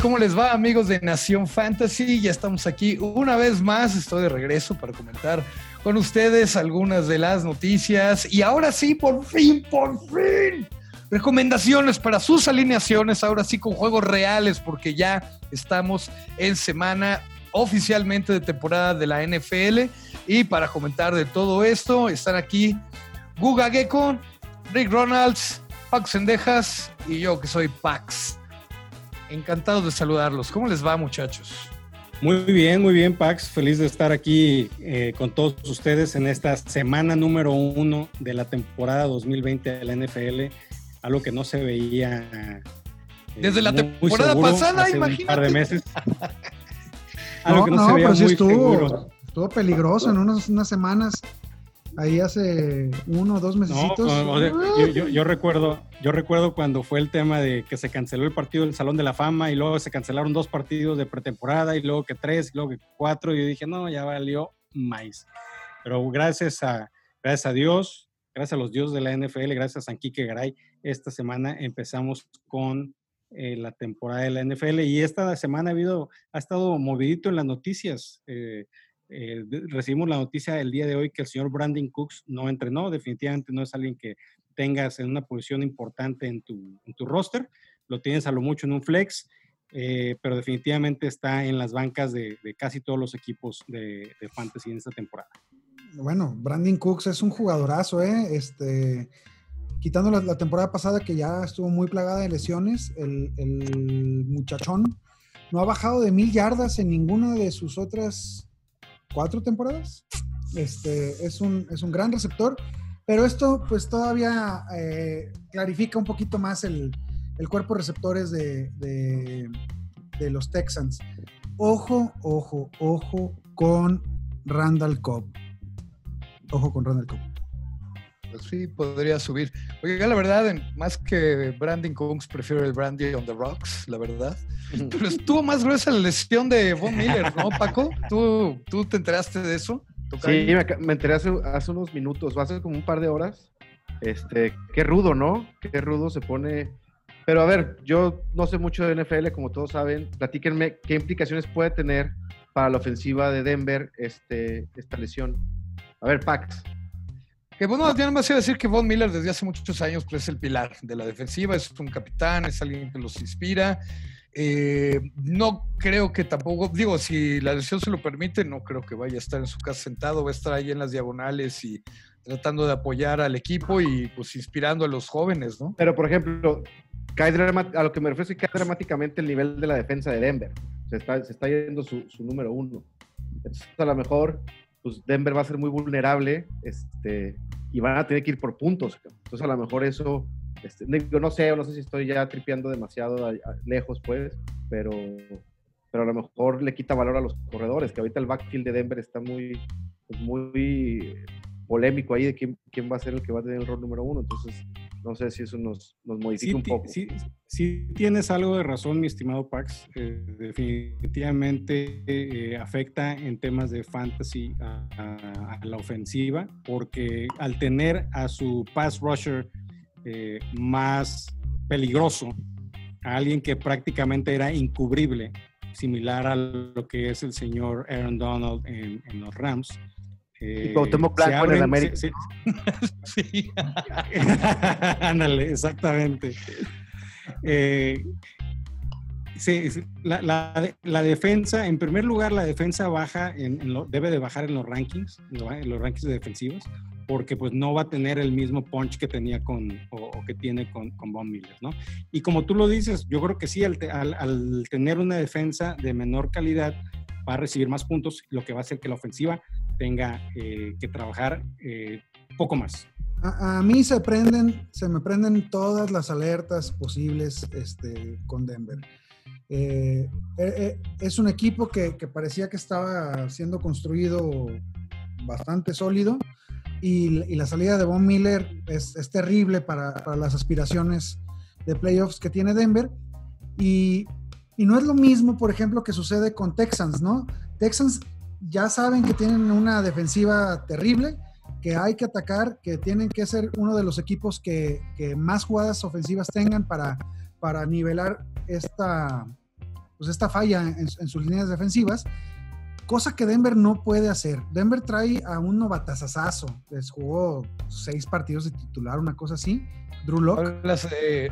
¿Cómo les va amigos de Nación Fantasy? Ya estamos aquí una vez más, estoy de regreso para comentar con ustedes algunas de las noticias y ahora sí, por fin, por fin, recomendaciones para sus alineaciones, ahora sí con juegos reales porque ya estamos en semana oficialmente de temporada de la NFL y para comentar de todo esto están aquí Guga Gecko, Rick Ronalds, Pax Sendejas y yo que soy Pax. Encantado de saludarlos. ¿Cómo les va, muchachos? Muy bien, muy bien, Pax. Feliz de estar aquí eh, con todos ustedes en esta semana número uno de la temporada 2020 de la NFL. Algo que no se veía. Eh, Desde la temporada pasada, imagínate. Un par de meses. Algo que no, se veía muy estuvo, seguro. estuvo peligroso en unas, unas semanas ahí hace uno o dos meses. yo, recuerdo, yo recuerdo cuando fue el tema de que se canceló el partido del Salón de la Fama y luego se cancelaron dos partidos de pretemporada y luego que tres y luego que cuatro y yo dije, no, ya valió más. Pero gracias a, gracias a Dios, gracias a los dioses de la NFL, gracias a San Quique Garay, esta semana empezamos con eh, la temporada de la NFL y esta semana ha habido, ha estado movidito en las noticias. Eh, eh, recibimos la noticia el día de hoy que el señor Brandon Cooks no entrenó, definitivamente no es alguien que tengas en una posición importante en tu, en tu roster, lo tienes a lo mucho en un flex, eh, pero definitivamente está en las bancas de, casi todos los equipos de, fantasy en esta temporada. Bueno, Brandon Cooks es un jugadorazo, ¿eh? Este, quitando la, temporada pasada que ya estuvo muy plagada de lesiones, el muchachón no ha bajado de mil yardas en ninguna de sus otras cuatro temporadas. Este, es, un, es un gran receptor, pero esto pues todavía eh, clarifica un poquito más el, el cuerpo de receptores de, de, los Texans. Ojo, ojo, ojo con Randall Cobb. Ojo con Randall Cobb. Pues sí, podría subir. Oiga, la verdad, más que Brandon Cooks, prefiero el Brandy on the Rocks, la verdad. Pero estuvo más gruesa la lesión de Von Miller, ¿no, Paco? ¿Tú, tú te enteraste de eso? Sí, me, enteré hace, unos minutos, hace como un par de horas. Este, qué rudo, ¿no? Qué rudo se pone. Pero a ver, yo no sé mucho de NFL, como todos saben. Platíquenme qué implicaciones puede tener para la ofensiva de Denver este, esta lesión. A ver, Pax. Que bueno, ya no me iba a decir que Von Miller desde hace muchos años pues, es el pilar de la defensiva, es un capitán, es alguien que los inspira. Eh, no creo que tampoco, digo, si la lesión se lo permite, no creo que vaya a estar en su casa sentado, va a estar ahí en las diagonales y tratando de apoyar al equipo y pues inspirando a los jóvenes, ¿no? Pero por ejemplo, cae a lo que me refiero es que cae dramáticamente el nivel de la defensa de Denver. Se está, se está yendo su, su número uno. Entonces, a lo mejor, pues Denver va a ser muy vulnerable este, y van a tener que ir por puntos. Entonces, a lo mejor eso este, no sé, no sé si estoy ya tripeando demasiado lejos, pues, pero, pero a lo mejor le quita valor a los corredores, que ahorita el backfield de Denver está muy, pues, muy polémico ahí de quién, quién, va a ser el que va a tener el rol número uno. Entonces, no sé si eso nos, nos modifica un poco. Sí, sí, tienes algo de razón, mi estimado Pax. Eh, definitivamente eh, afecta en temas de fantasy a, a, la ofensiva, porque al tener a su pass rusher eh, más peligroso, a alguien que prácticamente era incubrible, similar a lo que es el señor Aaron Donald en, los Rams. Eh, y Cuauhtémoc Blanco en América. Sí, Ándale, exactamente. Eh, sí, la, la, defensa, en primer lugar, la defensa baja, en, debe de bajar en los rankings, en los rankings defensivos, porque pues no va a tener el mismo punch que tenía con, o, que tiene con, con, Von Miller, ¿no? Y como tú lo dices, yo creo que sí, al, al, tener una defensa de menor calidad, va a recibir más puntos, lo que va a hacer que la ofensiva tenga eh, que trabajar eh, poco más. A, mí se prenden, se me prenden todas las alertas posibles este, con Denver. Eh, es un equipo que, que, parecía que estaba siendo construido bastante sólido y, la salida de Von Miller es, terrible para, las aspiraciones de playoffs que tiene Denver. Y, no es lo mismo, por ejemplo, que sucede con Texans, ¿no? Texans ya saben que tienen una defensiva terrible, que hay que atacar, que tienen que ser uno de los equipos que, más jugadas ofensivas tengan para, para nivelar esta, pues esta falla en, en sus líneas defensivas, cosa que Denver no puede hacer. Denver trae a un novatazazazo, les jugó seis partidos de titular, una cosa así, Drew Locke.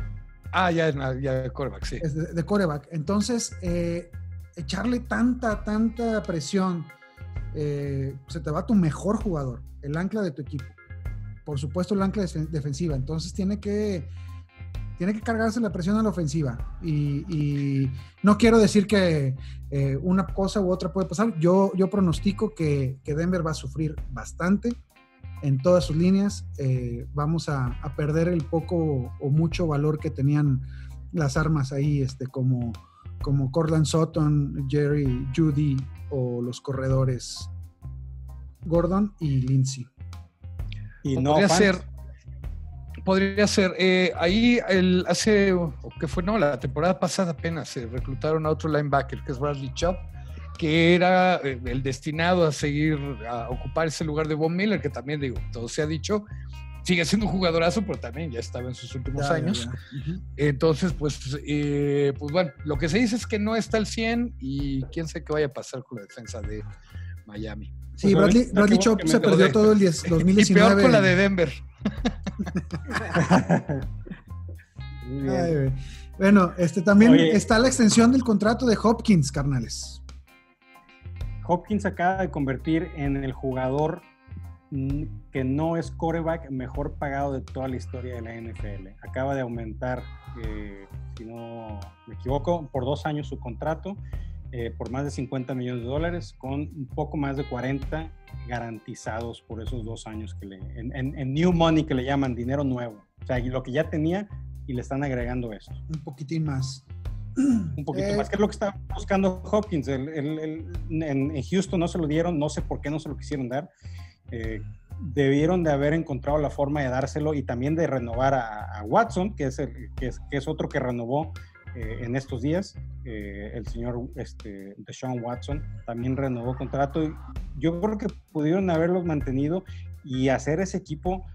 Ah, ya, ya de quarterback, sí. es de, de coreback. Entonces, eh, echarle tanta, tanta presión, eh, se te va tu mejor jugador, el ancla de tu equipo. Por supuesto, el ancla defen- defensiva. Entonces, tiene que, tiene que cargarse la presión a la ofensiva. Y, no quiero decir que eh, una cosa u otra puede pasar. Yo, yo pronostico que, que Denver va a sufrir bastante en todas sus líneas. Eh, vamos a, a perder el poco o mucho valor que tenían las armas ahí, este, como, como Cortland Sutton, Jerry, Judy o los corredores Gordon y Lindsay. Y no podría ser. Podría ser. eh, ahí el, hace, o que fue, no, la temporada pasada apenas se reclutaron a otro linebacker, que es Bradley Chubb, que era eh, el destinado a seguir, a ocupar ese lugar de Von Miller, que también, digo, todo se ha dicho, sigue siendo un jugadorazo, pero también ya estaba en sus últimos Ya, ya, años. Entonces, pues, eh, pues bueno, lo que se dice es que no está al 100 y quién sabe qué vaya a pasar con la defensa de Miami. Sí, Pues, Bradley, Bradley Chop se perdió todo el 10 Y 2019. peor con la de Denver. Muy bien. Ay, güey. bueno, este también Oye. está la extensión del contrato de Hopkins, carnales. Hopkins acaba de convertir en el jugador que no es coreback mejor pagado de toda la historia de la NFL. Acaba de aumentar, eh, si no me equivoco, por dos años su contrato, eh, por más de 50 millones de dólares, con un poco más de 40 garantizados por esos dos años que le, en, en- en new money que le llaman dinero nuevo. O sea, lo que ya tenía y le están agregando esto Un poquitín más. un poquito Eh, más, que es lo que está buscando Hopkins. El- el- el- en, en Houston no se lo dieron, no sé por qué no se lo quisieron dar. Eh, debieron de haber encontrado la forma de dárselo y también de renovar a, Watson, que es, el, que, es, otro que renovó eh, en estos días. Eh, el señor este, Deshaun Watson también renovó contrato. Yo creo que pudieron haberlos mantenido y hacer ese equipo,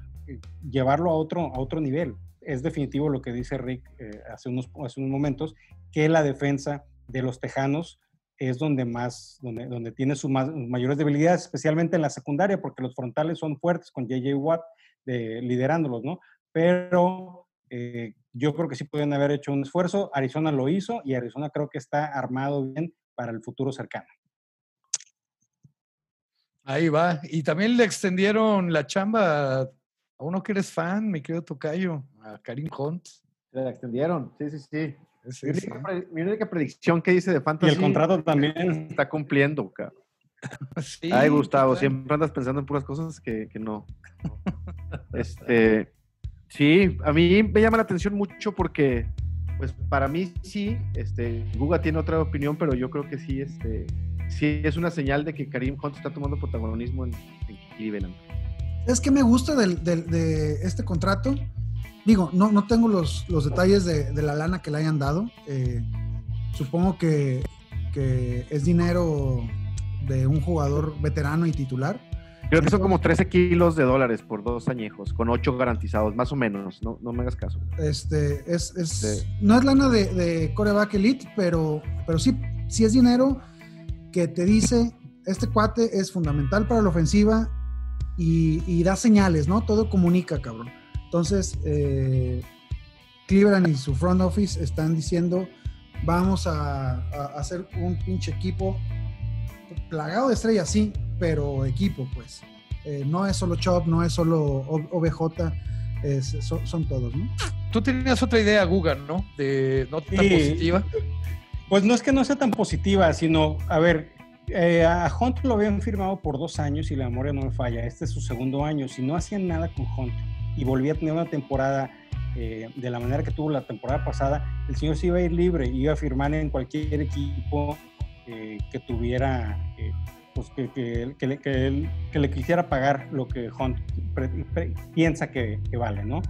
llevarlo a otro, a otro nivel. Es definitivo lo que dice Rick hace, unos, hace unos momentos, que la defensa de los Tejanos es donde más, donde, donde tiene sus más- mayores debilidades, especialmente en la secundaria, porque los frontales son fuertes con JJ Watt de- liderándolos, ¿no? Pero eh, yo creo que sí pueden haber hecho un esfuerzo. Arizona lo hizo y Arizona creo que está armado bien para el futuro cercano. Ahí va. Y también le extendieron la chamba a uno que eres fan, mi querido Tocayo, a Karim Hunt. Se la extendieron. Sí, sí, sí. Mi única, pre- mi única predicción que hice de Y Fantasy el contrato también. está cumpliendo, cabrón. Sí, Ay, Gustavo, siempre andas pensando en puras cosas que, que no. Este, sí, a mí me llama la atención mucho porque, pues para mí sí, este, Guga tiene otra opinión, pero yo creo que sí, este, sí es una señal de que Karim Hunt está tomando protagonismo en, en Cleveland. Es que me gusta del- del- de este contrato. Digo, no, no tengo los, los detalles de, de la lana que le hayan dado. Eh, supongo que, que es dinero de un jugador veterano y titular. Creo que son como 13 kilos de dólares por dos añejos, con 8 garantizados, más o menos, no, no me hagas caso. Este, es, es- Sí. No es lana de, de coreback elite, pero, pero sí, sí es dinero que te dice, este cuate es fundamental para la ofensiva y, y da señales, ¿no? Todo comunica, cabrón. Entonces, eh, Cleveland y su front office están diciendo, vamos a, a hacer un pinche equipo plagado de estrellas, sí, pero equipo, pues. Eh, no es solo Chop, no es solo OBJ, es- son, son todos, ¿no? Tú tenías otra idea, Guga, ¿no? De no tan Sí. positiva. Pues no es que no sea tan positiva, sino, a ver, eh, a Hunt lo habían firmado por dos años y la memoria no me falla. Este es su segundo año. Si no hacían nada con Hunt y volvía a tener una temporada eh, de la manera que tuvo la temporada pasada, el señor se iba a ir libre iba a firmar en cualquier equipo eh, que tuviera, eh, pues que, que- que le, él- que le quisiera pagar lo que Hunt pre- pre- piensa que, vale, ¿no?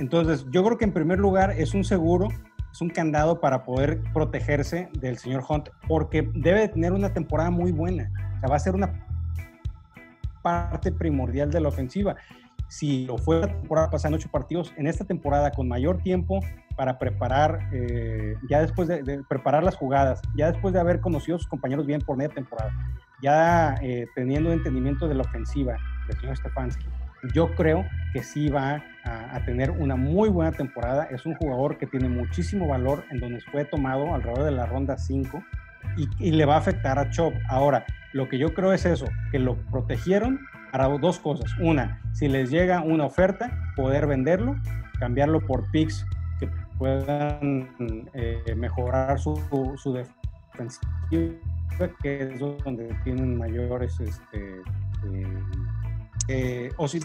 Entonces, yo creo que en primer lugar es un seguro es un candado para poder protegerse del señor Hunt, porque debe de tener una temporada muy buena. O sea, va a ser una parte primordial de la ofensiva. Si lo fue la temporada pasada en ocho partidos, en esta temporada con mayor tiempo para preparar, eh, ya después de, preparar las jugadas, ya después de haber conocido a sus compañeros bien por media temporada, ya eh, teniendo entendimiento de la ofensiva del señor Stefanski, yo creo que sí va a, tener una muy buena temporada. Es un jugador que tiene muchísimo valor en donde fue tomado alrededor de la ronda 5 y, le va a afectar a Chop. Ahora, lo que yo creo es eso, que lo protegieron para dos cosas. Una, si les llega una oferta, poder venderlo, cambiarlo por picks que puedan eh, mejorar su, su defensiva, que es donde tienen mayores este, eh, eh, o, si,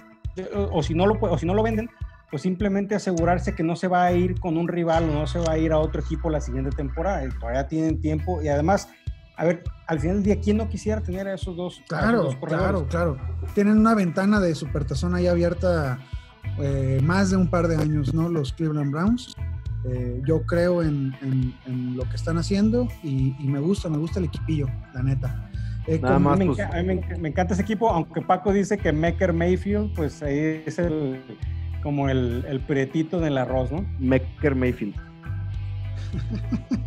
o, si no lo, o si no lo venden, pues simplemente asegurarse que no se va a ir con un rival o no se va a ir a otro equipo la siguiente temporada. Todavía tienen tiempo y además, a ver, al final del día, ¿quién no quisiera tener a esos dos? Claro, claro, claro. Tienen una ventana de supertazón ahí abierta eh, más de un par de años, ¿no? Los Cleveland Browns. Eh, yo creo en, lo que están haciendo y, y, me gusta, me gusta el equipillo, la neta. Eh, Nada más, me, pues, me, encanta ese equipo, aunque Paco dice que Mecker Mayfield, pues ahí es el como el, el pretito del arroz, ¿no? Mecker Mayfield.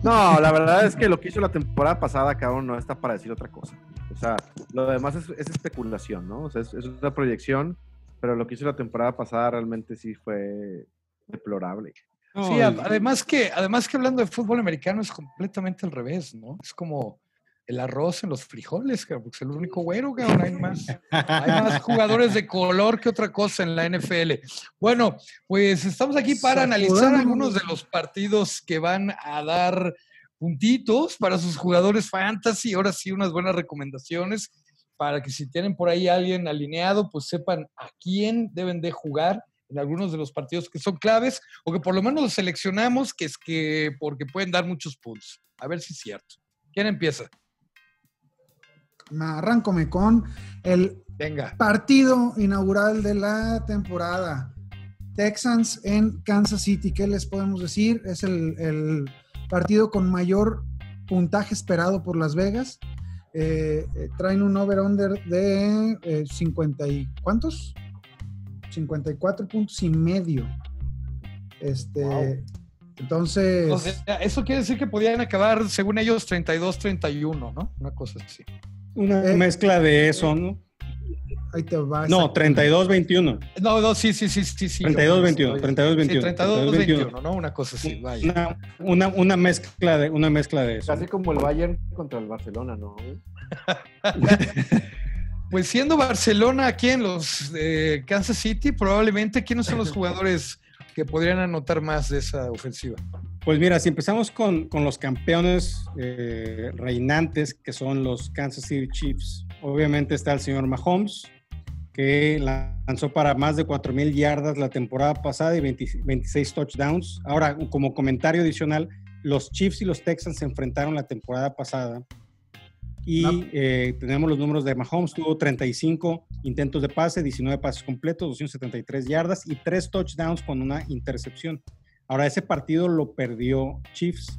No, la verdad es que lo que hizo la temporada pasada, cabrón, no está para decir otra cosa. O sea, lo demás es, especulación, ¿no? O sea, es, una proyección, pero lo que hizo la temporada pasada realmente sí fue deplorable. sí, además que, además que hablando de fútbol americano es completamente al revés, ¿no? Es como el arroz en los frijoles, porque es el único güero, que Hay más, hay más jugadores de color que otra cosa en la NFL. Bueno, pues estamos aquí para analizar algunos de los partidos que van a dar puntitos para sus jugadores fantasy. Ahora sí, unas buenas recomendaciones para que si tienen por ahí alguien alineado, pues sepan a quién deben de jugar en algunos de los partidos que son claves o que por lo menos los seleccionamos, que es que porque pueden dar muchos puntos. A ver si es cierto. ¿Quién empieza? Arráncome con el partido inaugural de la temporada. Texans en Kansas City. ¿Qué les podemos decir? Es el, partido con mayor puntaje esperado por Las Vegas. Eh, eh, traen un over-under de 50 eh, y ¿cuántos? 54 puntos y medio. Este, entonces. eso quiere decir que podían acabar, según ellos, 32-31, ¿no? Una cosa así. Una eh, mezcla de eso, ¿no? Ahí te vas. No, 32-21. No, no, sí, sí, sí, sí. sí 32-21, 32-21. 32-21, ¿no? Una cosa así, vaya. Una, una, mezcla de, una mezcla de eso. Casi como el Bayern contra el Barcelona, ¿no? pues siendo Barcelona aquí en los eh, Kansas City, probablemente, ¿quiénes son los jugadores que podrían anotar más de esa ofensiva? Pues mira, si empezamos con, con los campeones eh, reinantes, que son los Kansas City Chiefs, obviamente está el señor Mahomes, que lanzó para más de 4.000 yardas la temporada pasada y 26 touchdowns. Ahora, como comentario adicional, los Chiefs y los Texans se enfrentaron la temporada pasada y eh, tenemos los números de Mahomes, tuvo 35 intentos de pase, 19 pases completos, 273 yardas y 3 touchdowns con una intercepción. Ahora, ese partido lo perdió Chiefs.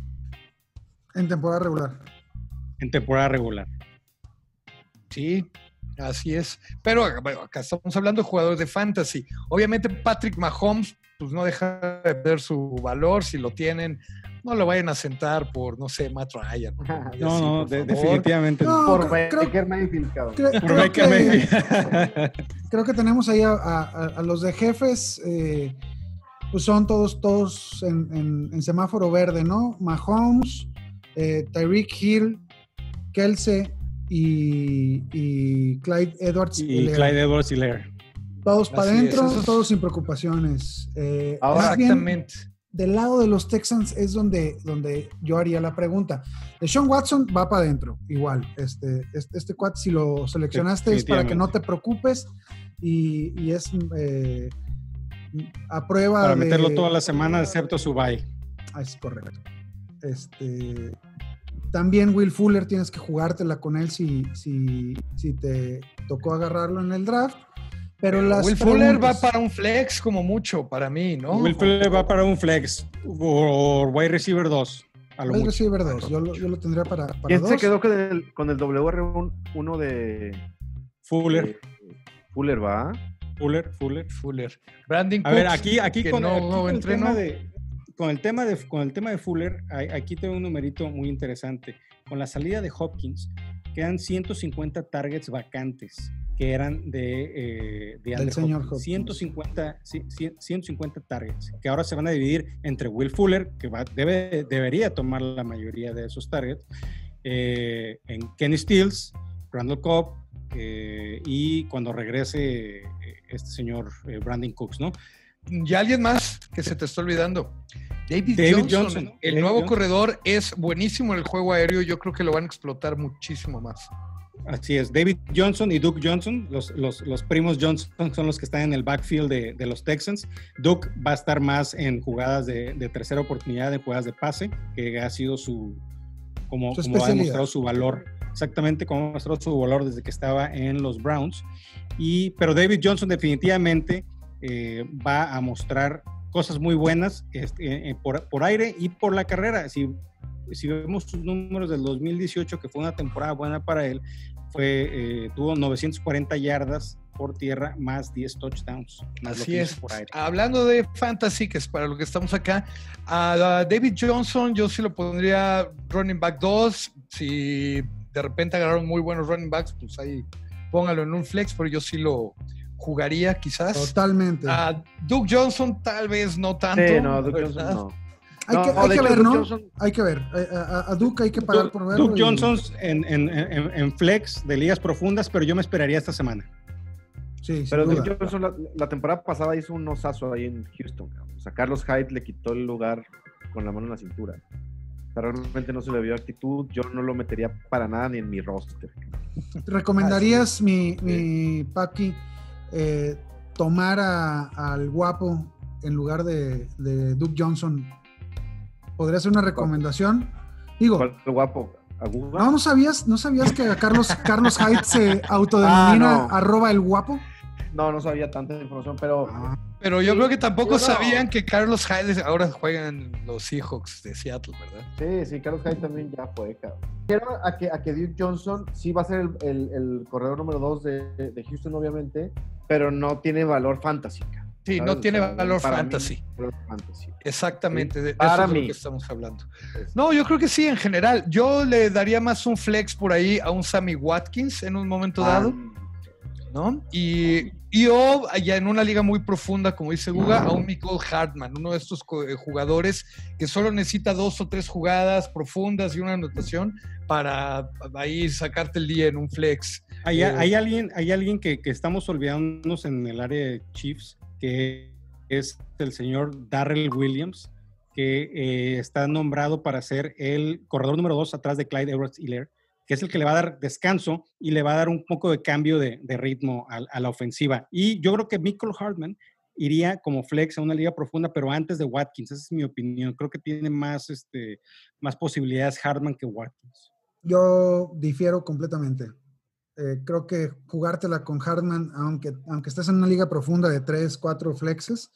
En temporada regular. En temporada regular. Sí, así es. Pero acá estamos hablando de jugadores de fantasy. Obviamente Patrick Mahomes pues no deja de perder su valor si lo tienen. No lo vayan a sentar por, no sé, Matt Ryan. No, no, definitivamente. por Baker Mayfield, por Baker Mayfield. creo que tenemos ahí a, los de jefes. Eh, pues son todos, todos en, semáforo verde, ¿no? Mahomes, eh, Tyreek Hill, Kelsey y, Clyde Edwards. Y, Clyde Edwards y Lair. Todos para adentro, todos sin preocupaciones. Eh, Exactamente. Del lado de los Texans es donde, donde yo haría la pregunta. De Sean Watson va para adentro, igual. Este, este, este cuate, si lo seleccionaste, es para que no te preocupes y, y es eh, a prueba Para meterlo toda la semana, excepto su bye. Ah, es correcto. Este, también Will Fuller tienes que jugártela con él si, si, si te tocó agarrarlo en el draft. Pero, Will Fuller va para un flex como mucho para mí, ¿no? Will Fuller va para un flex o wide receiver 2. Wide receiver 2, yo lo, yo lo tendría para, para ¿Quién se quedó con el, con el WR1 de Fuller? Fuller va. Fuller, Fuller. Fuller. Brandon A ver, aquí, aquí con, no, el tema de, con el tema de, con el tema de Fuller, aquí tengo un numerito muy interesante. Con la salida de Hopkins, quedan 150 targets vacantes que eran de, eh, de señor 150, 150 targets, que ahora se van a dividir entre Will Fuller, que va, debe, debería tomar la mayoría de esos targets, eh, en Kenny Stills, Randall Cobb, eh, y cuando regrese eh, este señor Brandon Cooks, ¿no? Y alguien más que se te está olvidando. David, Johnson, el nuevo corredor, es buenísimo en el juego aéreo. Yo creo que lo van a explotar muchísimo más. Así es, David Johnson y Duke Johnson, los, los, primos Johnson son los que están en el backfield de, de, los Texans. Duke va a estar más en jugadas de, de, tercera oportunidad, en jugadas de pase, que ha sido su, como, como ha demostrado su valor, exactamente como ha demostrado su valor desde que estaba en los Browns. Y, pero David Johnson definitivamente eh, va a mostrar cosas muy buenas este, eh, por, por, aire y por la carrera. Si, si vemos sus números del 2018, que fue una temporada buena para él, fue, eh, tuvo 940 yardas por tierra más 10 touchdowns. Así es. Hablando de fantasy, que es para lo que estamos acá, a David Johnson yo sí lo pondría running back 2. Si de repente agarraron muy buenos running backs, pues ahí póngalo en un flex, pero yo sí lo, jugaría quizás. Totalmente. A Duke Johnson tal vez no tanto. Sí, no, Duke Johnson no. Hay, que, hay que ver, ¿no? Hay que ver. A, Duke hay que pagar por verlo. Duke Johnson en, en, en, flex de ligas profundas, pero yo me esperaría esta semana. Sí, pero Duke Johnson la, temporada pasada hizo un osazo ahí en Houston. O sea, Carlos Hyde le quitó el lugar con la mano en la cintura. realmente no se le vio actitud. Yo no lo metería para nada ni en mi roster. ¿Recomendarías, mi, mi Paki, eh, tomar al guapo en lugar de, Duke Johnson, ¿podría ser una recomendación? Digo, ¿Cuál guapo? ¿No, ¿no sabías, ¿No sabías que a Carlos, Carlos Hyde se autodenomina ah, arroba el guapo? No, no sabía tanta información, pero. Ah. Pero yo creo que tampoco sabían que Carlos Hyde ahora juega en los Seahawks de Seattle, ¿verdad? Sí, sí, Carlos Hyde también ya fue, cabrón. Quiero a que, a que Duke Johnson sí va a ser el, el, corredor número 2 de, de, Houston, obviamente, pero no tiene valor fantasy. Sí, no tiene valor fantasy. Exactamente, de, eso es lo que estamos hablando. No, yo creo que sí, en general. Yo le daría más un flex por ahí a un Sammy Watkins en un momento ah, dado. ¿no? Y, y o ya en una liga muy profunda, como dice Guga, a un Michael Hartman, uno de estos eh, jugadores que solo necesita dos o tres jugadas profundas y una anotación para ahí sacarte el día en un flex. Hay, eh, hay alguien, hay alguien que, que, estamos olvidándonos en el área de Chiefs, que es el señor Darrell Williams, que eh, está nombrado para ser el corredor número dos atrás de Clyde Edwards Hiller que es el que le va a dar descanso y le va a dar un poco de cambio de, ritmo a, la ofensiva. Y yo creo que Michael Hartman iría como flex a una liga profunda, pero antes de Watkins, esa es mi opinión. Creo que tiene más, este, más posibilidades Hartman que Watkins. Yo difiero completamente. Eh, creo que jugártela con Hartman, aunque, aunque estés en una liga profunda de 3, 4 flexes,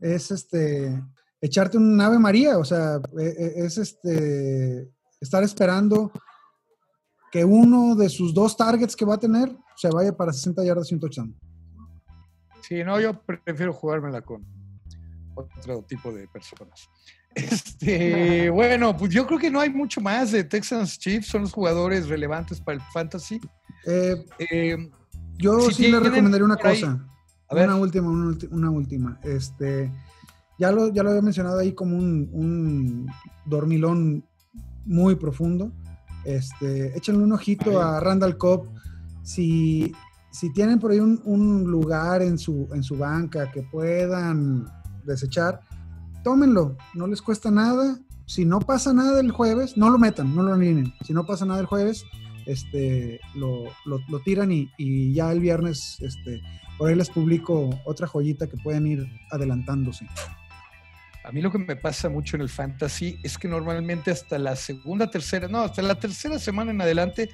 es este echarte un ave María, o sea, e, e, es este estar esperando que uno de sus dos targets que va a tener se vaya para 60 yardas y un touchdown. Sí, no, yo prefiero jugármela con otro tipo de personas. Este, bueno, pues yo creo que no hay mucho más de Texans Chiefs, son los jugadores relevantes para el fantasy. Eh, eh, yo sí le recomendaría una cosa. Una última, una, última. Este, ya lo, ya lo había mencionado ahí como un, un dormilón muy profundo. Este, échenle un ojito a Randall Cobb. Si, si tienen por ahí un, lugar en su, en su banca que puedan desechar, tómenlo, no les cuesta nada. Si no pasa nada el jueves, no lo metan, no lo alineen. Si no pasa nada el jueves, este, lo, lo, tiran y, y, ya el viernes este, por ahí les publico otra joyita que pueden ir adelantándose. A mí lo que me pasa mucho en el fantasy es que normalmente hasta la segunda, tercera, no, hasta la tercera semana en adelante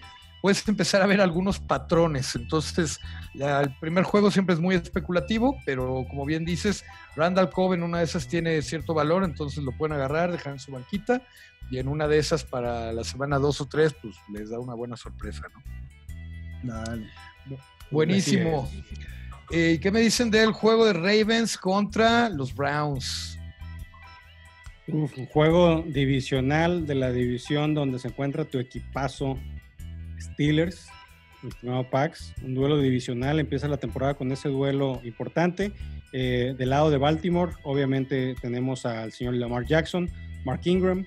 puedes empezar a ver algunos patrones. Entonces, el primer juego siempre es muy especulativo, pero como bien dices, Randall Cobb en una de esas tiene cierto valor, entonces lo pueden agarrar, dejar en su banquita, y en una de esas para la semana dos o tres, pues les da una buena sorpresa, ¿no? Dale. Buenísimo. Eh, ¿Qué me dicen del juego de Ravens contra los Browns? un juego divisional de la división donde se encuentra tu equipazo Steelers, estimado Pax. Un duelo divisional, empieza la temporada con ese duelo importante. Eh, del lado de Baltimore, obviamente tenemos al señor Lamar Jackson, Mark Ingram,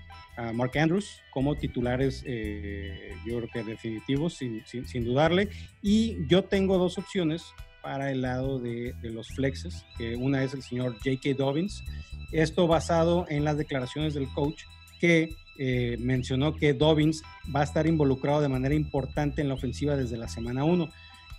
Mark Andrews como titulares, eh, yo creo que definitivos, sin, sin, dudarle. Y yo tengo dos opciones para el lado de, de, los flexes, que una es el señor J.K. Dobbins, esto basado en las declaraciones del coach que eh, mencionó que Dobbins va a estar involucrado de manera importante en la ofensiva desde la semana 1.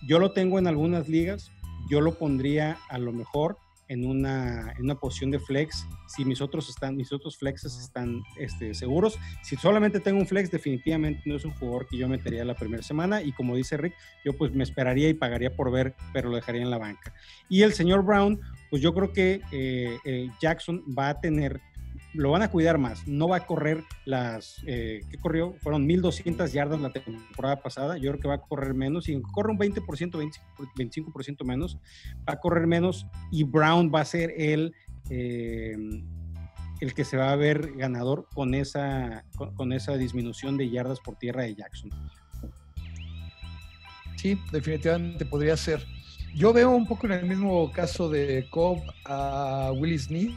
Yo lo tengo en algunas ligas, yo lo pondría a lo mejor en una, en una posición de flex si mis otros, están, mis otros flexes están este, seguros. Si solamente tengo un flex, definitivamente no es un jugador que yo metería la primera semana y como dice Rick, yo pues me esperaría y pagaría por ver, pero lo dejaría en la banca. Y el señor Brown, pues yo creo que eh, eh, Jackson va a tener lo van a cuidar más. No va a correr las eh, ¿qué corrió? Fueron 1200 yardas la temporada pasada. Yo creo que va a correr menos. Y corre un 20%, 25% menos, va a correr menos. Y Brown va a ser el, eh, el que se va a ver ganador con esa, con, esa disminución de yardas por tierra de Jackson. Sí, definitivamente podría ser. Yo veo un poco en el mismo caso de Cobb a Willie Smith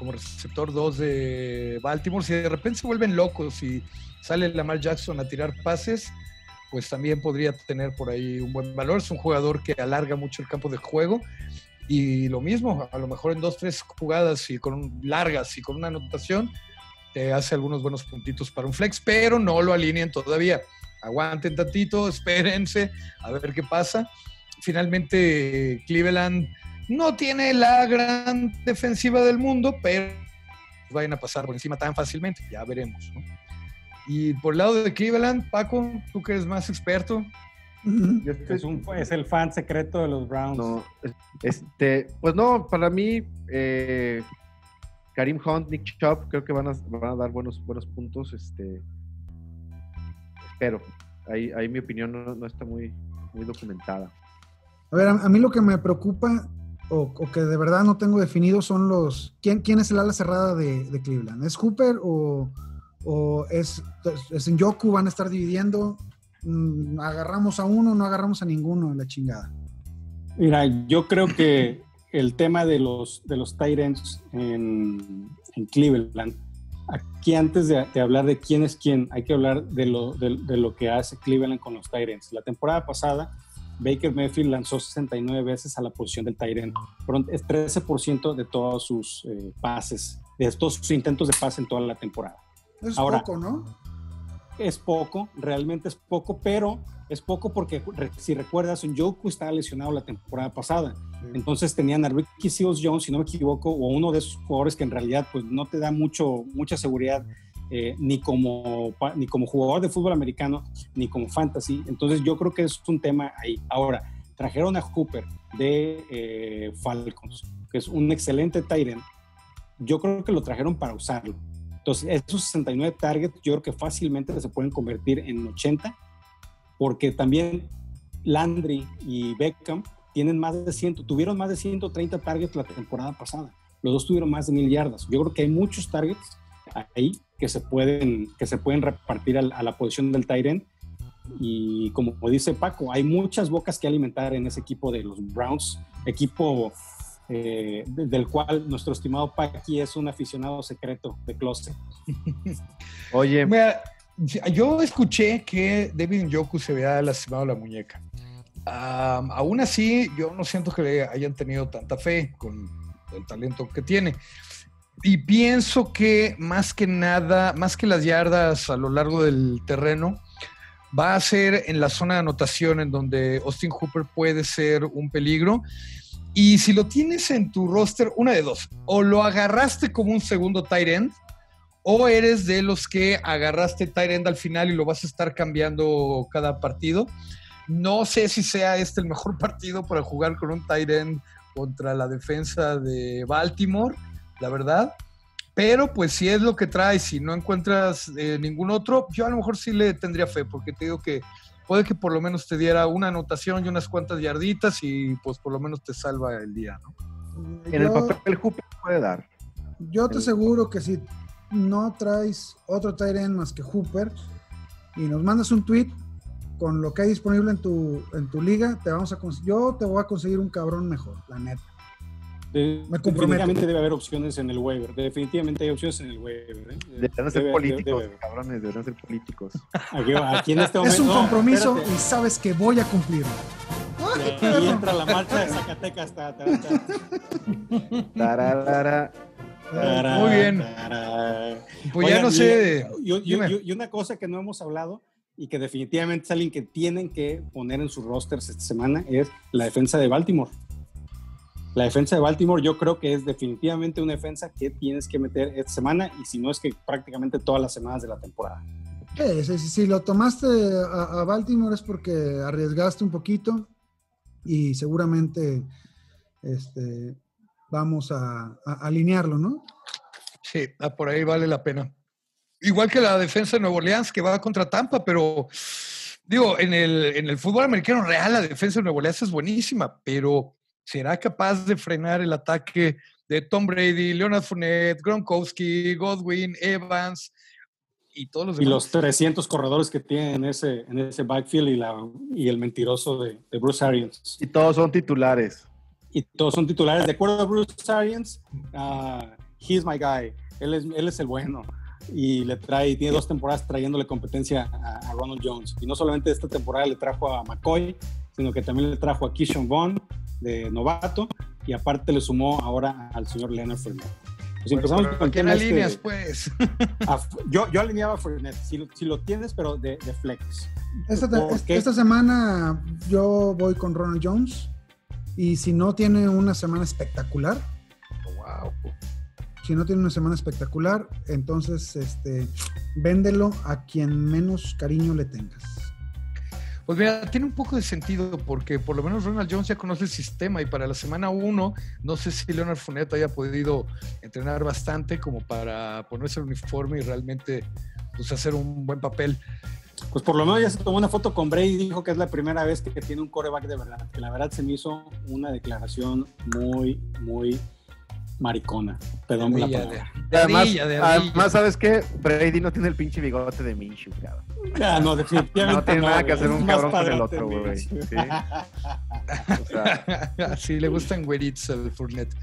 como receptor 2 de Baltimore, si de repente se vuelven locos y sale Lamar Jackson a tirar pases, pues también podría tener por ahí un buen valor. Es un jugador que alarga mucho el campo de juego. Y lo mismo, a lo mejor en dos, tres jugadas y con largas y con una anotación, te hace algunos buenos puntitos para un flex, pero no lo alineen todavía. Aguanten tantito, espérense a ver qué pasa. Finalmente, Cleveland no tiene la gran defensiva del mundo, pero vayan a pasar por encima tan fácilmente, ya veremos. Y por el lado de Cleveland, Paco, tú que eres más experto. es, el fan secreto de los Browns. este, pues no, para mí, eh, Karim Hunt, Nick Chubb, creo que van a, dar buenos, buenos puntos. Este, espero. Ahí, ahí mi opinión no, está muy, muy documentada. A ver, a, mí lo que me preocupa o, que de verdad no tengo definido son los. ¿Quién, quién es el ala cerrada de, Cleveland? ¿Es Cooper o, es, es, en Yoku? ¿Van a estar dividiendo? Mm, ¿Agarramos a uno o no agarramos a ninguno la chingada? Mira, yo creo que el tema de los, de los Tyrants en, en Cleveland, aquí antes de, hablar de quién es quién, hay que hablar de lo, de, de lo que hace Cleveland con los Tyrants. La temporada pasada Baker Mayfield lanzó 69 veces a la posición del Tyrant. Es 13% de todos sus eh, pases, de todos sus intentos de pase en toda la temporada. Es poco, ¿no? Es poco, realmente es poco, pero es poco porque si recuerdas, Joku estaba lesionado la temporada pasada. Entonces tenían a Ricky Seals Jones, si no me equivoco, o uno de esos jugadores que en realidad pues, no te da mucho, mucha seguridad eh, ni, como, ni como jugador de fútbol americano, ni como fantasy. Entonces yo creo que es un tema ahí. Ahora, trajeron a Cooper de eh, Falcons, que es un excelente Tyrant. Yo creo que lo trajeron para usarlo. Entonces, esos 69 targets yo creo que fácilmente se pueden convertir en 80, porque también Landry y Beckham tienen más de 100, tuvieron más de 130 targets la temporada pasada. Los dos tuvieron más de mil yardas. Yo creo que hay muchos targets ahí que se pueden, que se pueden repartir a, la posición del Tyren. Y como dice Paco, hay muchas bocas que alimentar en ese equipo de los Browns, equipo eh, del cual nuestro estimado Paqui es un aficionado secreto de closet. Oye, yo escuché que David Njoku se había lastimado la muñeca. aún así, yo no siento que le hayan tenido tanta fe con el talento que tiene. Y pienso que más que nada, más que las yardas a lo largo del terreno, va a ser en la zona de anotación en donde Austin Hooper puede ser un peligro. Y si lo tienes en tu roster, una de dos, o lo agarraste como un segundo tight end, o eres de los que agarraste tight end al final y lo vas a estar cambiando cada partido. No sé si sea este el mejor partido para jugar con un tight end contra la defensa de Baltimore la verdad. Pero pues si es lo que traes, si no encuentras eh, ningún otro, yo a lo mejor sí le tendría fe, porque te digo que puede que por lo menos te diera una anotación y unas cuantas yarditas y pues por lo menos te salva el día, ¿no? En el papel Hooper puede dar. Yo te aseguro que si no traes otro end más que Hooper y nos mandas un tweet con lo que hay disponible en tu, en tu liga, te vamos a yo te voy a conseguir un cabrón mejor, la neta. Me comprometo. definitivamente debe haber opciones en el waiver. Definitivamente hay opciones en el waiver. ¿eh? Deberían ser Debe- políticos, debe haber. cabrones, deberían ser políticos. Aquí, aquí en este momento. Es un compromiso y sabes que voy a cumplirlo. Y entra la marcha de Zacatecas. ta, ta, ta. Tararara. Tará, Muy bien. Pues ya no sé. Y, y- dime. y- y una cosa que no hemos hablado y que definitivamente es alguien que tienen que poner en sus rosters esta semana es la defensa de Baltimore. La defensa de Baltimore yo creo que es definitivamente una defensa que tienes que meter esta semana y si no es que prácticamente todas las semanas de la temporada. Sí, sí, sí, si lo tomaste a, a Baltimore es porque arriesgaste un poquito y seguramente este, vamos a, a alinearlo, ¿no? Sí, ah, por ahí vale la pena. Igual que la defensa de Nueva Orleans que va contra Tampa, pero digo, en el, en el fútbol americano real la defensa de Nueva Orleans es buenísima, pero ¿será capaz de frenar el ataque de Tom Brady, Leonard Fournette, Gronkowski, Godwin, Evans y todos los Y demás? los 300 corredores que tienen en ese, en ese backfield y, la, y el mentiroso de, de Bruce Arians. Y todos son titulares. y todos son titulares. De acuerdo a Bruce Arians, ah, he's my guy. Él es, él es el bueno. Y le trae, tiene dos temporadas trayéndole competencia a, a Ronald Jones. Y no solamente esta temporada le trajo a McCoy, sino que también le trajo a Keyshawn Vaughn de novato. Y aparte le sumó ahora al señor Leonard Fournette. Pues empezamos Pero con ¿a quién tema este- alineas, pues? a- yo, yo alineaba a Fournette, si, lo- si lo tienes, pero de, de flex. Esta semana yo voy con Ronald Jones y si no tiene una semana espectacular, wow. si no tiene una semana espectacular, entonces este, véndelo a quien menos cariño le tengas. Pues mira, tiene un poco de sentido porque por lo menos Ronald Jones ya conoce el sistema y para la semana 1 no sé si Leonard Fournette haya podido entrenar bastante como para ponerse el uniforme y realmente pues, hacer un buen papel. Pues por lo menos ya se tomó una foto con Brady y dijo que es la primera vez que tiene un coreback de verdad. Que la verdad se me hizo una declaración muy, muy maricona. Perdón por la palabra. de Además, de además, ¿sabes qué? Brady no tiene el pinche bigote de Minshew, cabrón. Ah, no, definitivamente No tiene nada que hacer un cabrón con el otro, güey. Sí. O sea, sí, le gustan güeritos al Fournette.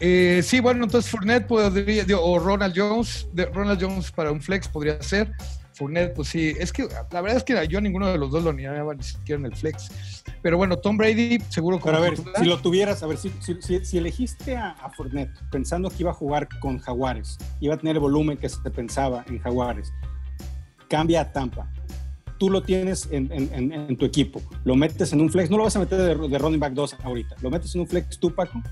Eh, sí, bueno, entonces Fournette podría, digo, o Ronald Jones, de, Ronald Jones para un flex podría ser. Fournette, pues sí, es que la verdad es que yo ninguno de los dos lo animaba ni siquiera en el flex. Pero bueno, Tom Brady, seguro Pero a ver, titular. si lo tuvieras, a ver, si, si, si- si elegiste a, a Fournette pensando que iba a jugar con Jaguares, iba a tener el volumen que se pensaba en Jaguares, cambia a Tampa. Tú lo tienes en, en- en- en tu equipo, lo metes en un flex, no lo vas a meter de, de running back 2 ahorita, lo metes en un flex tú, Paco.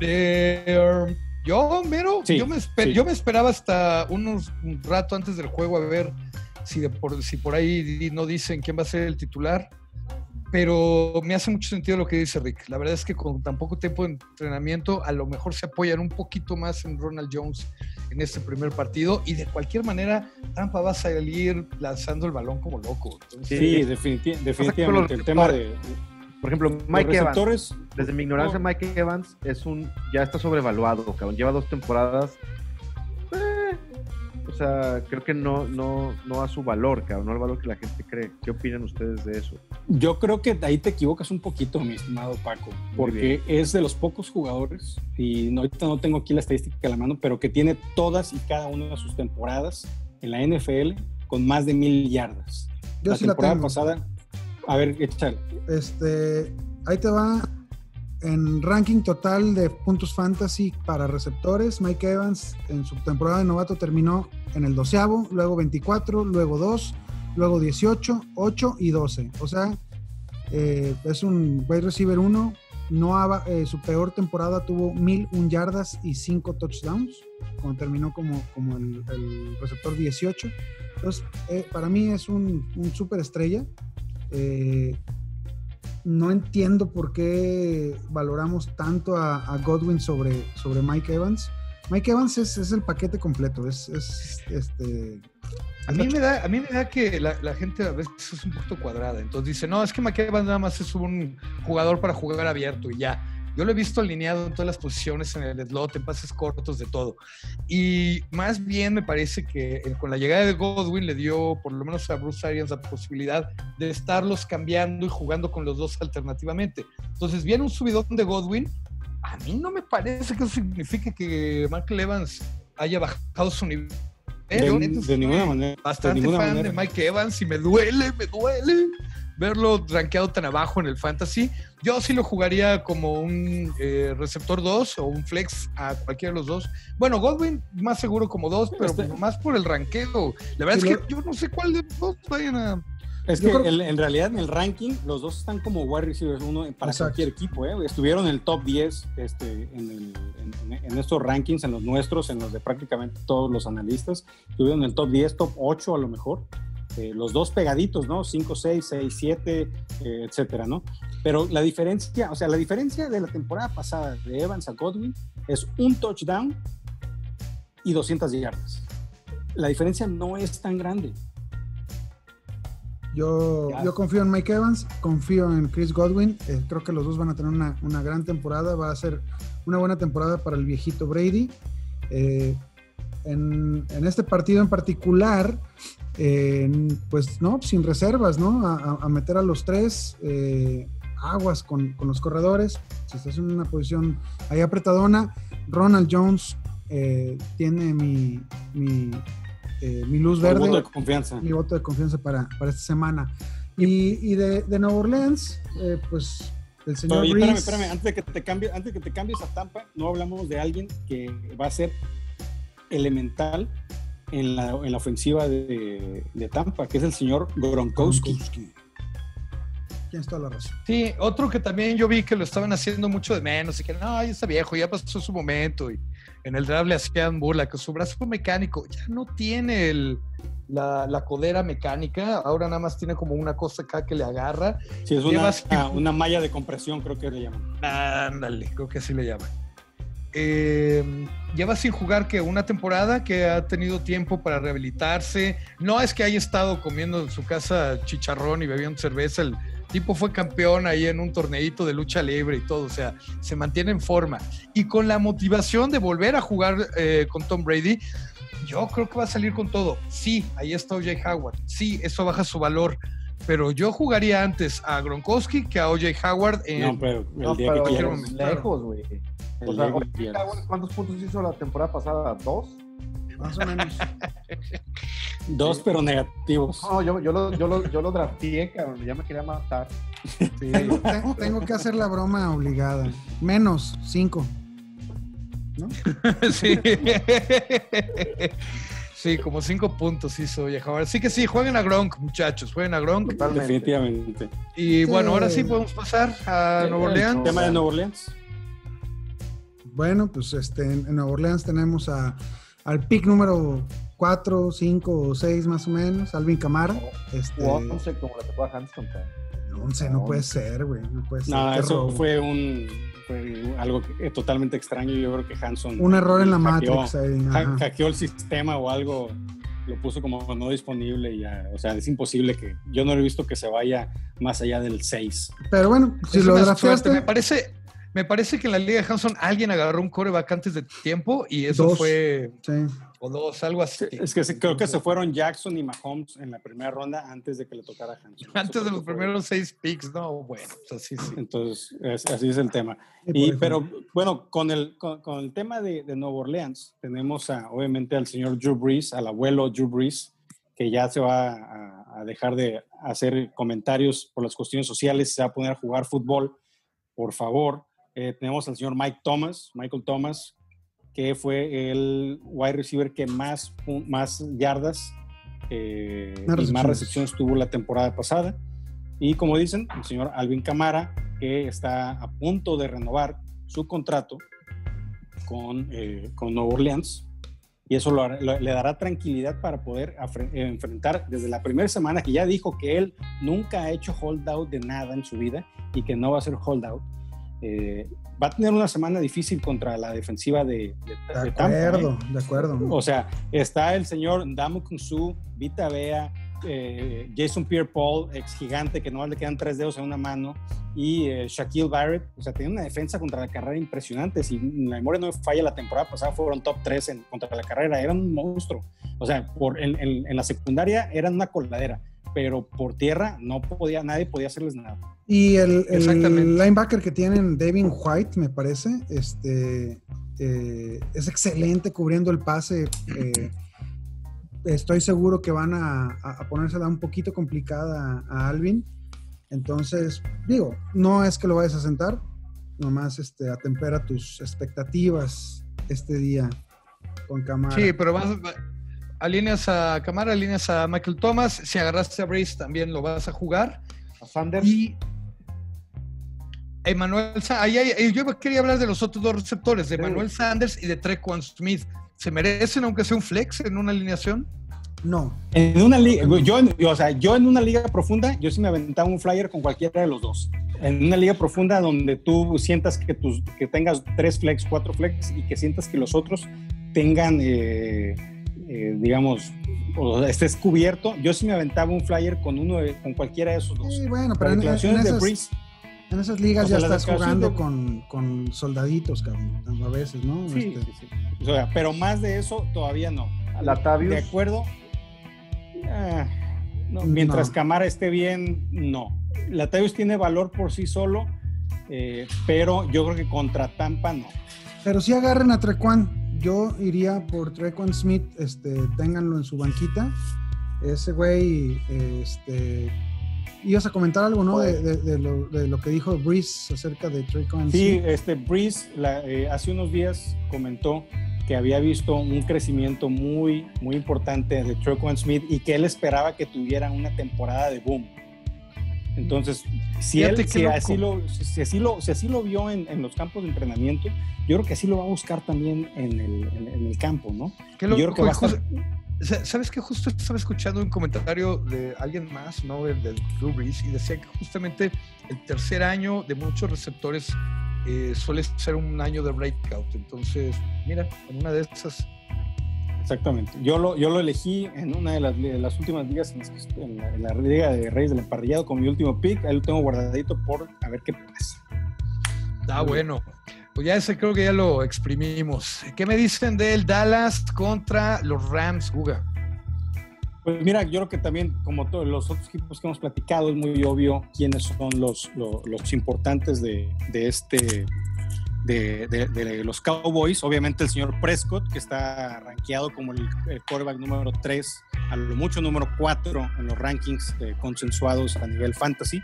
Eh, yo, mero, Sí, yo, me esper- sí. yo me esperaba hasta unos un rato antes del juego a ver si, de por, si por ahí no dicen quién va a ser el titular. Pero me hace mucho sentido lo que dice Rick. La verdad es que con tan poco tiempo de entrenamiento, a lo mejor se apoyan un poquito más en Ronald Jones en este primer partido. Y de cualquier manera, Tampa va a salir lanzando el balón como loco. Entonces, Sí, definitivamente. los- El tema de por ejemplo, Mike Evans. Desde mi ignorancia, No. Mike Evans es un ya está sobrevaluado, cabrón. Lleva dos temporadas. O sea, creo que no, no, no a su valor, cabrón, no al valor que la gente cree. ¿Qué opinan ustedes de eso? Yo creo que ahí te equivocas un poquito, mi estimado Paco, porque es de los pocos jugadores, y no, ahorita no tengo aquí la estadística a la mano, pero que tiene todas y cada una de sus temporadas en la NFL con más de mil yardas. Yo la sí la temporada tengo. pasada, a ver, échale. Este, ahí te va en ranking total de puntos fantasy para receptores. Mike Evans en su temporada de novato terminó en el doceavo, luego 24, luego 2, luego 18, 8 y 12. O sea, eh, es un wide receiver 1. No eh, su peor temporada tuvo 1001 yardas y 5 touchdowns, cuando terminó como, como el, el receptor 18. Entonces, eh, para mí es un, un super estrella. No entiendo por qué valoramos tanto a, Godwin sobre, sobre Mike Evans. Mike Evans es, es el paquete completo, es, es, este... A mí, me da, a mí me da que la, gente a veces es un poquito cuadrada. Entonces dice, no, es que McEvan nada más es un jugador para jugar abierto y ya. Yo lo he visto alineado en todas las posiciones, en el slot, en pases cortos, de todo. Y más bien me parece que eh, con la llegada de Godwin le dio, por lo menos a Bruce Arians, la posibilidad de estarlos cambiando y jugando con los dos alternativamente. Entonces viene un subidón de Godwin. A mí no me parece que eso signifique que Michael Evans haya bajado su nivel. De, ninguna manera. Bastante fan de Mike Evans y me duele, me duele verlo rankeado tan abajo en el fantasy. Yo sí lo jugaría como un eh, receptor 2 o un flex a cualquiera de los dos. Bueno, Godwin más seguro como 2, pero este más por el ranqueo. La verdad es que yo no sé cuál de los dos vayan a... Es que en realidad en el ranking los dos están como wide receivers uno para cualquier equipo. ¿eh? Estuvieron en el top 10 este, en, en, estos rankings, en los nuestros, en los de prácticamente todos los analistas. Estuvieron en el top 10, top 8 a lo mejor. Eh, los dos pegaditos, ¿no? 5, 6, 6, 7, etcétera, ¿no? Pero la diferencia, o sea, la diferencia de la temporada pasada de Evans a Godwin es un touchdown y 200 yardas. La diferencia no es tan grande. Yo, yo confío en Mike Evans, confío en Chris Godwin. Eh, creo que los dos van a tener una, una, gran temporada. Va a ser una buena temporada para el viejito Brady. Eh, en, en, este partido en particular, pues no, sin reservas, ¿no? A, meter a los tres eh, aguas con, los corredores. Si estás en una posición ahí apretadona, Ronald Jones eh, tiene mi, mi, eh, luz verde. Mi voto de confianza. Mi voto de confianza para, esta semana. Y, de, de, Nueva Orleans, pues el señor Oye, espérame, espérame, antes de que te cambies, antes de que te cambies a Tampa, no hablamos de alguien que va a ser elemental en la, en la ofensiva de, de, Tampa, que es el señor Gronkowski. Tienes toda la razón. Sí, otro que también yo vi que lo estaban haciendo mucho de menos y que no, ya está viejo, ya pasó su momento. Y en el draft le hacían burla, que su brazo mecánico ya no tiene el, la, la, codera mecánica, ahora nada más tiene como una cosa acá que le agarra. Sí, es una, una malla de compresión, creo que le llaman. Ándale, creo que así le llaman eh, lleva sin jugar que una temporada que ha tenido tiempo para rehabilitarse. No es que haya estado comiendo en su casa chicharrón y bebiendo cerveza. El tipo fue campeón ahí en un torneito de lucha libre y todo. O sea, se mantiene en forma. Y con la motivación de volver a jugar eh, con Tom Brady, yo creo que va a salir con todo. Sí, ahí está OJ Howard. Sí, eso baja su valor pero yo jugaría antes a Gronkowski que a OJ Howard en no, pero, el día que lejos, güey. O sea, ¿cuántos puntos hizo la temporada pasada? ¿Dos? Más o menos. Dos, pero negativos. No, yo, yo, lo, yo, lo, yo lo drafté, cabrón. Ya me quería matar. Tengo, que hacer la broma obligada. Menos cinco. ¿No? sí. Sí, como cinco puntos hizo Ahora Sí que sí, jueguen a Gronk, muchachos, jueguen a Gronk. Definitivamente. Y bueno, ahora sí podemos pasar a Nuevo Orleans. tema de Nuevo Orleans. Bueno, pues este, en Nueva Orleans tenemos a, al pick número 4, 5 o 6 más o menos, Alvin Camara. Este, 11 como la tocó a Hanson. 11 no, puede ser, güey, no puede ser. No, eso fue un fue algo totalmente extraño. Yo creo que Hanson. Un error en la Matrix ahí. Hackeó el sistema o algo, lo puso como no disponible. Y ya, o sea, es imposible que. Yo no he visto que se vaya más allá del 6. Pero bueno, si lo drafteaste. Me parece, me parece que en la Liga de Hanson alguien agarró un coreback antes de tiempo y eso fue. O dos, algo así. Es que creo que se fueron Jackson y Mahomes en la primera ronda antes de que le tocara a Hanson. Antes de los primeros seis picks, no, bueno, pues así sí. Entonces, así es el tema. Y, pero bueno, con el, con, el tema de, de Nueva Orleans, tenemos a, obviamente al señor Drew Brees, al abuelo Drew Brees, que ya se va a, a dejar de hacer comentarios por las cuestiones sociales, se va a poner a jugar fútbol, por favor eh, tenemos al señor Mike Thomas, Michael Thomas, que fue el wide receiver que más, más yardas eh, y más recepciones tuvo la temporada pasada. Y como dicen, el señor Alvin Camara, que está a punto de renovar su contrato con, eh, con Nueva Orleans. Y eso le dará tranquilidad para poder enfrentar desde la primera semana que ya dijo que él nunca ha hecho holdout de nada en su vida y que no va a ser holdout eh, va a tener una semana difícil contra la defensiva de, de, de, acuerdo, ¿eh? de acuerdo. O sea, está el señor Damu Kunsu, Vita Bea, eh, Jason Pierre-Paul, ex gigante, que no le quedan tres dedos en una mano, y eh, Shaquille Barrett, o sea, tenía una defensa contra la carrera impresionante. Si la memoria no falla, la temporada pasada fueron top 3 en, contra la carrera, eran un monstruo. O sea, por, en, en, la secundaria eran una coladera, pero por tierra no podía, nadie podía hacerles nada. Y el, el linebacker que tienen, David White, me parece, este, eh, es excelente cubriendo el pase. Eh, estoy seguro que van a, a, ponérsela un poquito complicada a Alvin. Entonces, digo, no es que lo vayas a sentar, nomás este, atempera tus expectativas este día con Camara. Sí, pero vas, alineas a Camara, alineas a Michael Thomas. Si agarraste a Brace, también lo vas a jugar. A Sanders. Y Emmanuel yo quería hablar de los otros dos receptores, de Emmanuel Sanders y de Trequan Smith. ¿Se merecen aunque sea un flex en una alineación? No. En una liga, yo, o sea, yo en una liga profunda, yo sí me aventaba un flyer con cualquiera de los dos. En una liga profunda donde tú sientas que, tus, que tengas tres flex, cuatro flex y que sientas que los otros tengan, eh, eh, digamos, o estés cubierto, yo sí me aventaba un flyer con uno con cualquiera de esos dos. Sí, bueno, pero en, en, esas, en esas ligas ya estás jugando con, con, soldaditos, cabrón, a veces, ¿no? Sí, este... sí, sí. O sea, pero más de eso todavía no. Latavius. De acuerdo, Ah, mientras Camara esté bien, no. Latavius tiene valor por sí solo, eh, pero yo creo que contra Tampa no. Pero si agarren a Trequan. Yo iría por Trequan Smith, este, ténganlo en su banquita. Ese güey, este, ibas a comentar algo, ¿no? De, lo, que dijo Breeze acerca de Trequan Smith. Sí, este, Breeze eh, hace unos días comentó que había visto un crecimiento muy, muy importante de Trequan Smith y que él esperaba que tuviera una temporada de boom. Entonces, si, él, si, así lo, si, así lo, si así lo vio en, en, los campos de entrenamiento, yo creo que así lo va a buscar también en el, en, el campo, ¿no? yo creo que va a estar... ¿Sabes que Justo estaba escuchando un comentario de alguien más, ¿no? Del, del Drew Brees, y decía que justamente el tercer año de muchos receptores eh, suele ser un año de breakout. Entonces, mira, en una de esas. Exactamente. Yo lo, yo lo elegí en una de las, las últimas ligas, en, la, Liga de Reyes del Emparrillado, con mi último pick. Ahí lo tengo guardadito por a ver qué pasa. Está bueno. Pues ya ese creo que ya lo exprimimos. ¿Qué me dicen del Dallas contra los Rams, Guga? Pues mira, yo creo que también, como todos los otros equipos que hemos platicado, es muy obvio quiénes son los, los, importantes de, de este, de, de, los Cowboys. Obviamente el señor Prescott, que está rankeado como el, quarterback número 3, a lo mucho número 4 en los rankings consensuados a nivel fantasy.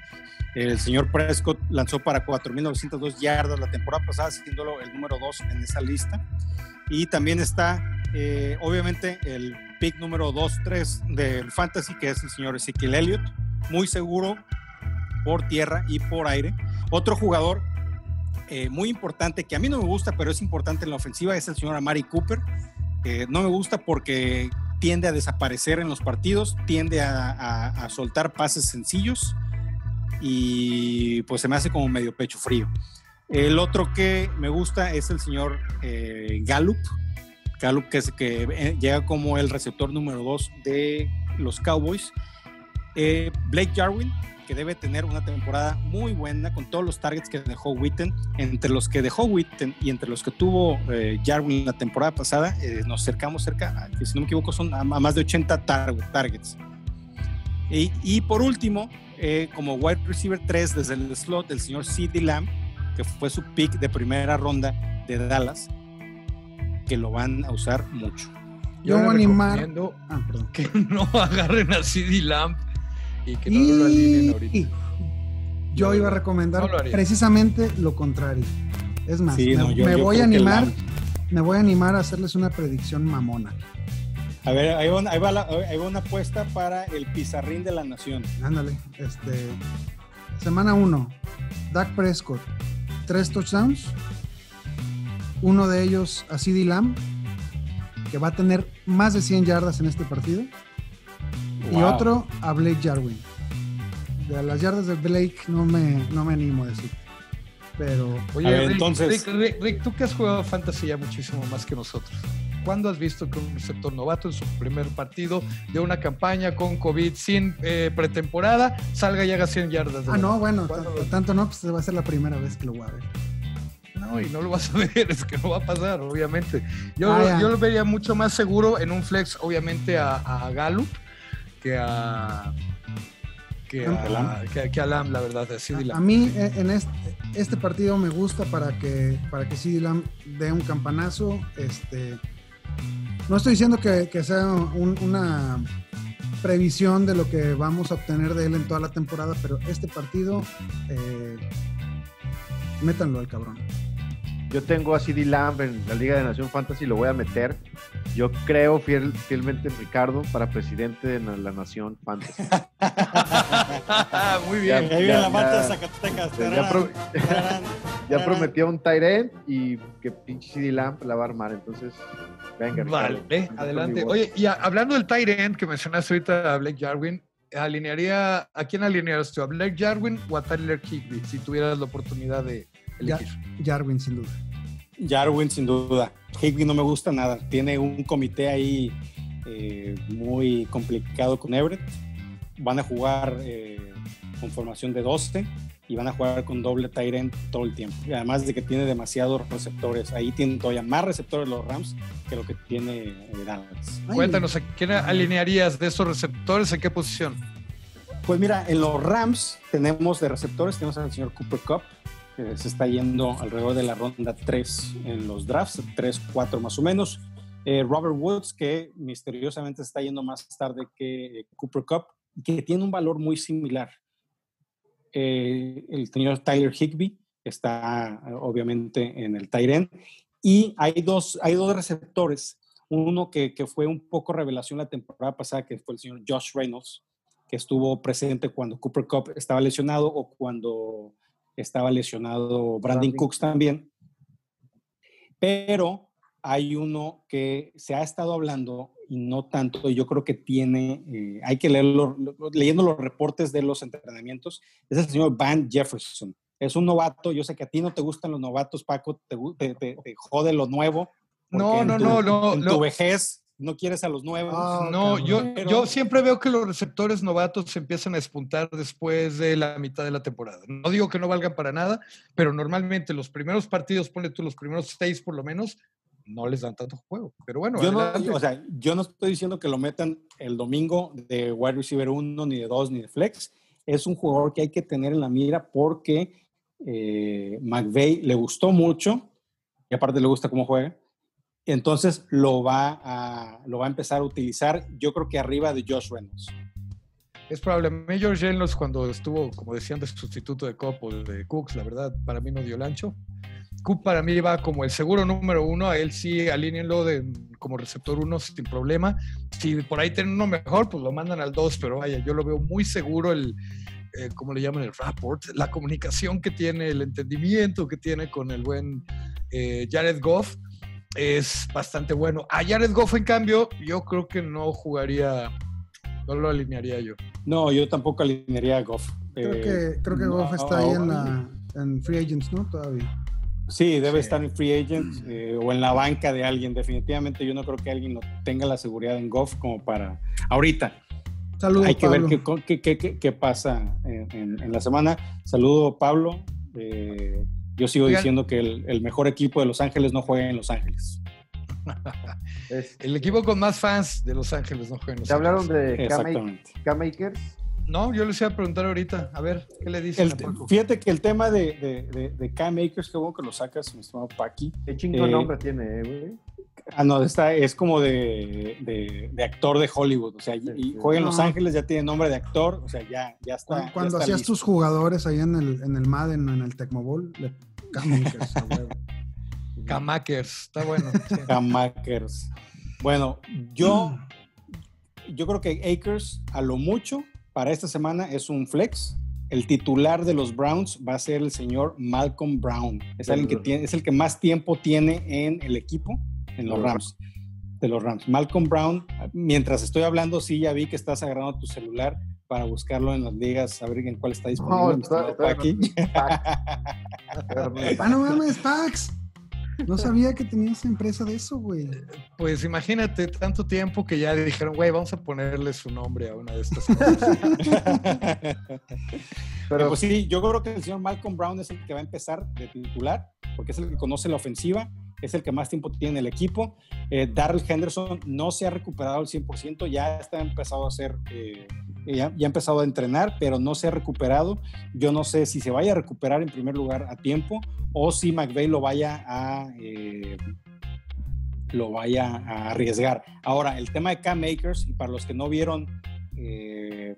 El señor Prescott lanzó para 4.902 yardas la temporada pasada, siéndolo el número 2 en esa lista. Y también está, eh, obviamente, el pick número 2-3 del Fantasy, que es el señor Ezequiel Elliott, muy seguro por tierra y por aire. Otro jugador eh, muy importante, que a mí no me gusta, pero es importante en la ofensiva, es el señor Amari Cooper. no me gusta porque tiende a desaparecer en los partidos, tiende a, soltar pases sencillos y pues se me hace como medio pecho frío. El otro que me gusta es el señor eh, Gallup, Gallup, que, es, que eh, llega como el receptor número 2 de los Cowboys. Eh, Blake Jarwin, que debe tener una temporada muy buena con todos los targets que dejó Witten. Entre los que dejó Witten y entre los que tuvo eh, Jarwin la temporada pasada, nos acercamos cerca, que si no me equivoco, son a, más de 80 targets. Y, y, por último, como wide receiver 3 desde el slot, del señor CD Lamb, que fue su pick de primera ronda de Dallas que lo van a usar mucho. Yo, voy a animar ah, que no agarren a CD Lamp y que no lo alineen ahorita. Yo iba a recomendar precisamente lo contrario. Es más, me, voy a animar, me voy a animar a hacerles una predicción mamona. A ver, ahí va, ahí va, una apuesta para el pizarrín de la nación. Ándale, este semana 1, Dak Prescott, tres touchdowns, uno de ellos a CD Lamb, que va a tener más de 100 yardas en este partido. Y otro a Blake Jarwin. De las yardas de Blake no me, no me animo a decir. Pero. Oye, entonces. Rick, tú que has jugado fantasy ya muchísimo más que nosotros. ¿Cuándo has visto que un receptor novato en su primer partido de una campaña con COVID sin eh, pretemporada salga y haga 100 yardas? ah, no, bueno, tanto no, pues va a ser la primera vez que lo voy a ver. No, y no lo vas a ver, es que no va a pasar, obviamente. Yo, ah, yo lo vería mucho más seguro en un flex, obviamente, a, a Galo que a que a, que, a Lam, la verdad, a A, mí eh, en este, este, partido me gusta para que, para que CD Lam dé un campanazo. Este, no estoy diciendo que, que sea una previsión de lo que vamos a obtener de él en toda la temporada, pero este partido, eh, métanlo al cabrón. Yo tengo a CD Lamb en la Liga de Nación Fantasy, lo voy a meter. Yo creo fiel, fielmente en Ricardo para presidente de la Nación Fantasy. Muy bien. Ya, ya, la de Zacatecas. Ya, prometió un Tyrant y que pinche CD Lamb la va a armar. Entonces, venga. Vale, adelante. Oye, y hablando del Tyrant que mencionaste ahorita a Blake Jarwin, alinearía, ¿a quién alinearías tú? ¿A Blake Jarwin o a Tyler Higby si tuvieras la oportunidad de Jarwin, sin duda. Jarwin, sin duda. Higby no me gusta nada. Tiene un comité ahí eh, muy complicado con Everett. Van a jugar eh, con formación de 12 y van a jugar con doble Tyrant todo el tiempo. Y además de que tiene demasiados receptores. Ahí tienen todavía más receptores los Rams que lo que tiene eh, Dallas. Cuéntanos, ¿a quién alinearías de esos receptores? ¿En qué posición? Pues mira, en los Rams tenemos de receptores, tenemos al señor Cooper Cup, se está yendo alrededor de la ronda 3 en los drafts, 3, 4 más o menos. Eh, Robert Woods, que misteriosamente está yendo más tarde que Cooper Cup, que tiene un valor muy similar. Eh, el señor Tyler Higby está obviamente en el Tyren. Y hay dos, hay dos receptores. Uno que, que, fue un poco revelación la temporada pasada, que fue el señor Josh Reynolds, que estuvo presente cuando Cooper Cup estaba lesionado o cuando estaba lesionado Brandon Cooks también. Pero hay uno que se ha estado hablando y no tanto, y yo creo que tiene, eh, hay que leerlo, leyendo los reportes de los entrenamientos, es el señor Van Jefferson. Es un novato, yo sé que a ti no te gustan los novatos, Paco, te, te, jode lo nuevo. No, no, no, no. En tu vejez no quieres a los nuevos. Ah, no, yo, yo siempre veo que los receptores novatos se empiezan a espuntar después de la mitad de la temporada. No digo que no valgan para nada, pero normalmente los primeros partidos, ponle tú los primeros seis por lo menos, no les dan tanto juego. Pero bueno, yo no, o sea, yo no estoy diciendo que lo metan el domingo de wide receiver 1, ni de 2, ni de flex. Es un jugador que hay que tener en la mira porque eh, McVeigh le gustó mucho y aparte le gusta cómo juega entonces lo va, a, lo va a empezar a utilizar, yo creo que arriba de Josh Reynolds. Es probable. Major Reynolds cuando estuvo, como decían, de sustituto de Cobb o de Cooks, la verdad, para mí no dio el ancho. Cook para mí va como el seguro número uno, a él sí alínenlo de, como receptor uno sin problema. Si por ahí tienen uno mejor, pues lo mandan al dos, pero vaya, yo lo veo muy seguro el, eh, ¿cómo le llaman? El rapport, la comunicación que tiene, el entendimiento que tiene con el buen eh, Jared Goff es bastante bueno. A Jared Goff, en cambio, yo creo que no jugaría, no lo alinearía yo. No, yo tampoco alinearía a Goff. Creo que, eh, creo que Goff está ahí en, la, en Free Agents, ¿no? Todavía. Sí, debe estar en Free Agents eh, o en la banca de alguien. Definitivamente yo no creo que alguien no tenga la seguridad en Goff como para... Ahorita. Saludos, Hay que ver qué, qué, qué, qué pasa en, en, la semana. Saludo, Pablo. Eh, yo sigo diciendo que el, mejor equipo de Los Ángeles no juega en Los Ángeles. el equipo con más fans de Los Ángeles no juega en Los ¿Te hablaron de K-Makers? No, yo les iba a preguntar ahorita, a ver, ¿qué le dicen? fíjate que el tema de, de, de, K-Makers, qué bueno que lo sacas, mi estimado Paki. Qué chingo eh, nombre tiene, eh, güey. Ah, no, está, es como de, de, actor de Hollywood, o sea, y, juega en Los Ángeles, ya tiene nombre de actor, o sea, ya, ya está. Cuando, hacías tus jugadores ahí en el, en el Madden, en el Tecmo Bowl, le Camakers, está bueno. Camakers. Bueno, yo, yo creo que Akers, a lo mucho, para esta semana es un flex. El titular de los Browns va a ser el señor Malcolm Brown. Es, alguien que tiene, es el que más tiempo tiene en el equipo, en los Rams. De los Rams. Malcolm Brown, mientras estoy hablando, sí, ya vi que estás agarrando tu celular para buscarlo en las ligas, a ver en cuál está disponible. No, está, aquí. ah, no mames, Pax. No sabía que tenías empresa de eso, güey. Pues imagínate tanto tiempo que ya dijeron, güey, vamos a ponerle su nombre a una de estas cosas. Pero pues sí, yo creo que el señor Malcolm Brown es el que va a empezar de titular, porque es el que conoce la ofensiva, es el que más tiempo tiene en el equipo. Eh, Darrell Henderson no se ha recuperado al 100%, ya está empezado a hacer... Eh, ya, ya, ha empezado a entrenar, pero no se ha recuperado. Yo no sé si se vaya a recuperar en primer lugar a tiempo o si McVeigh lo vaya a eh, lo vaya a arriesgar. Ahora, el tema de Cam Makers, y para los que no vieron eh,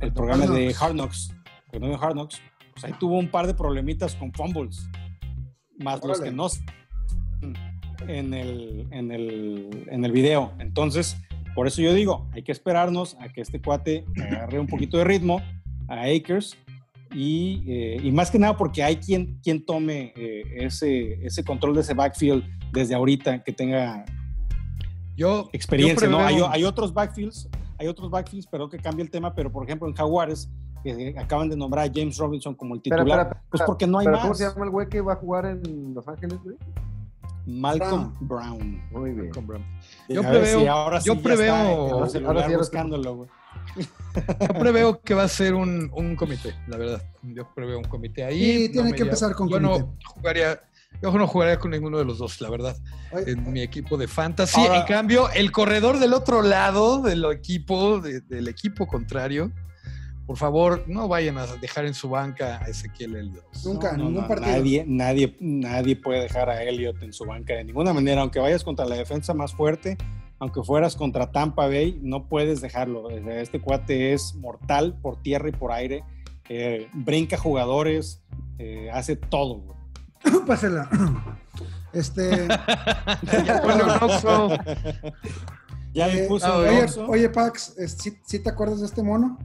el programa de Hard Knocks, de Hard Knocks, pues ahí tuvo un par de problemitas con fumbles, más los que no en el, en el, en el video. Entonces, por eso yo digo, hay que esperarnos a que este cuate agarre un poquito de ritmo a Akers y, eh, y más que nada porque hay quien, quien tome eh, ese, ese control de ese backfield desde ahorita que tenga yo, experiencia. ¿no? Hay, hay, otros backfields, hay otros backfields, pero que cambie el tema, pero por ejemplo en Jaguares que acaban de nombrar a James Robinson como el titular, pero, pero, pues porque no hay pero más. ¿Cómo se llama el güey que va a jugar en Los Ángeles, güey? Malcolm Brown. Brown. Muy bien. Malcolm Brown. Yo preveo, si ahora sí yo preveo, está ahora sí buscándolo, güey. Yo preveo que va a ser un, un, comité, la verdad. Yo preveo un comité ahí. Sí, tiene no que empezar con yo comité. No jugaría, yo no jugaría con ninguno de los dos, la verdad. En mi equipo de fantasy. Ahora- en cambio, el corredor del otro lado del equipo, de- del equipo contrario, por favor, no vayan a dejar en su banca a Ezequiel Elliott. Nunca, No, ningún no, partido. Nadie, nadie, nadie puede dejar a Elliot en su banca de ninguna manera, aunque vayas contra la defensa más fuerte, aunque fueras contra Tampa Bay, no puedes dejarlo. Este cuate es mortal por tierra y por aire, eh, brinca jugadores, eh, hace todo. güey. Pásela. Este, Ya le eh, puso oye, oye, Pax, ¿sí, sí te acuerdas de este mono?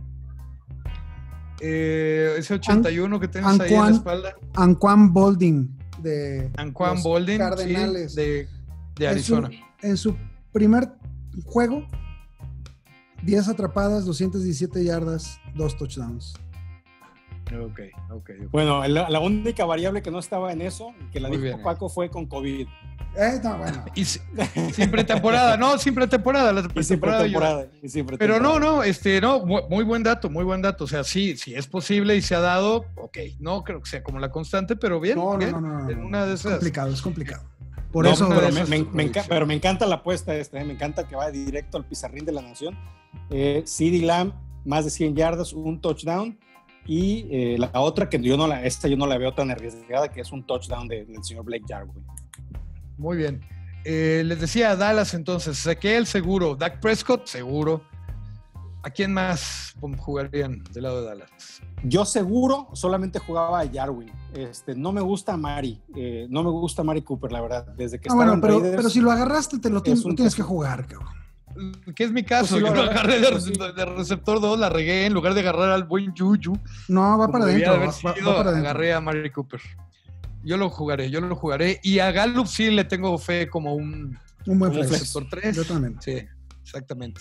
Eh, ese 81 que tienes ahí en la espalda. Anquan Bolding de Anquan los Boldin, Cardenales. sí, de, de En su- Arizona. en su primer juego, 10 atrapadas, 217 yardas, 2 touchdowns. Ok, ok, ok. Bueno, la, la única variable que no estaba en eso, que la Muy dijo bien. Paco, fue con COVID. Eh, no, bueno. Y si- sin pretemporada, no, sin pretemporada. La Y sin pretemporada yo- pretemporada. y sin Pero pretemporada. no, no, este, no, mu- muy buen dato, muy buen dato. O sea, sí, sí es posible y se ha dado, ok, no creo que sea como la constante, pero bien. No, no, bien. no, no, no, En una de Es esas. complicado, es complicado. Por No, eso, pero, me, me- es me enca- predicción. pero me encanta la apuesta esta, ¿eh? me encanta que vaya directo al pizarrín de la nación. Eh, CD Lamb, más de 100 yardas, un touchdown. Y eh, la otra que yo no la, esta yo no la veo tan arriesgada, que es un touchdown de- del señor Blake Jarwin. Muy bien. Eh, les decía Dallas entonces, Ezequiel seguro, Dak Prescott seguro. ¿A quién más jugarían del lado de Dallas? Yo seguro solamente jugaba a Jarwin. Este, no me gusta Mari, eh, no me gusta Mari Cooper, la verdad. Desde que Ah, estaba bueno, en pero, Raiders, pero si lo agarraste, te lo, tienes- un lo tienes que jugar, cabrón. Que es mi caso, Pues sí, yo lo agarré, de, pues sí. de receptor 2, la regué en lugar de agarrar al buen Juju. No, va para adentro. haber Va, va- sido, va para adentro. agarré a Mary Cooper. Yo lo jugaré, yo lo jugaré. Y a Gallup sí le tengo fe como un Un buen Como flex. flex. receptor 3. Yo también. Sí, exactamente.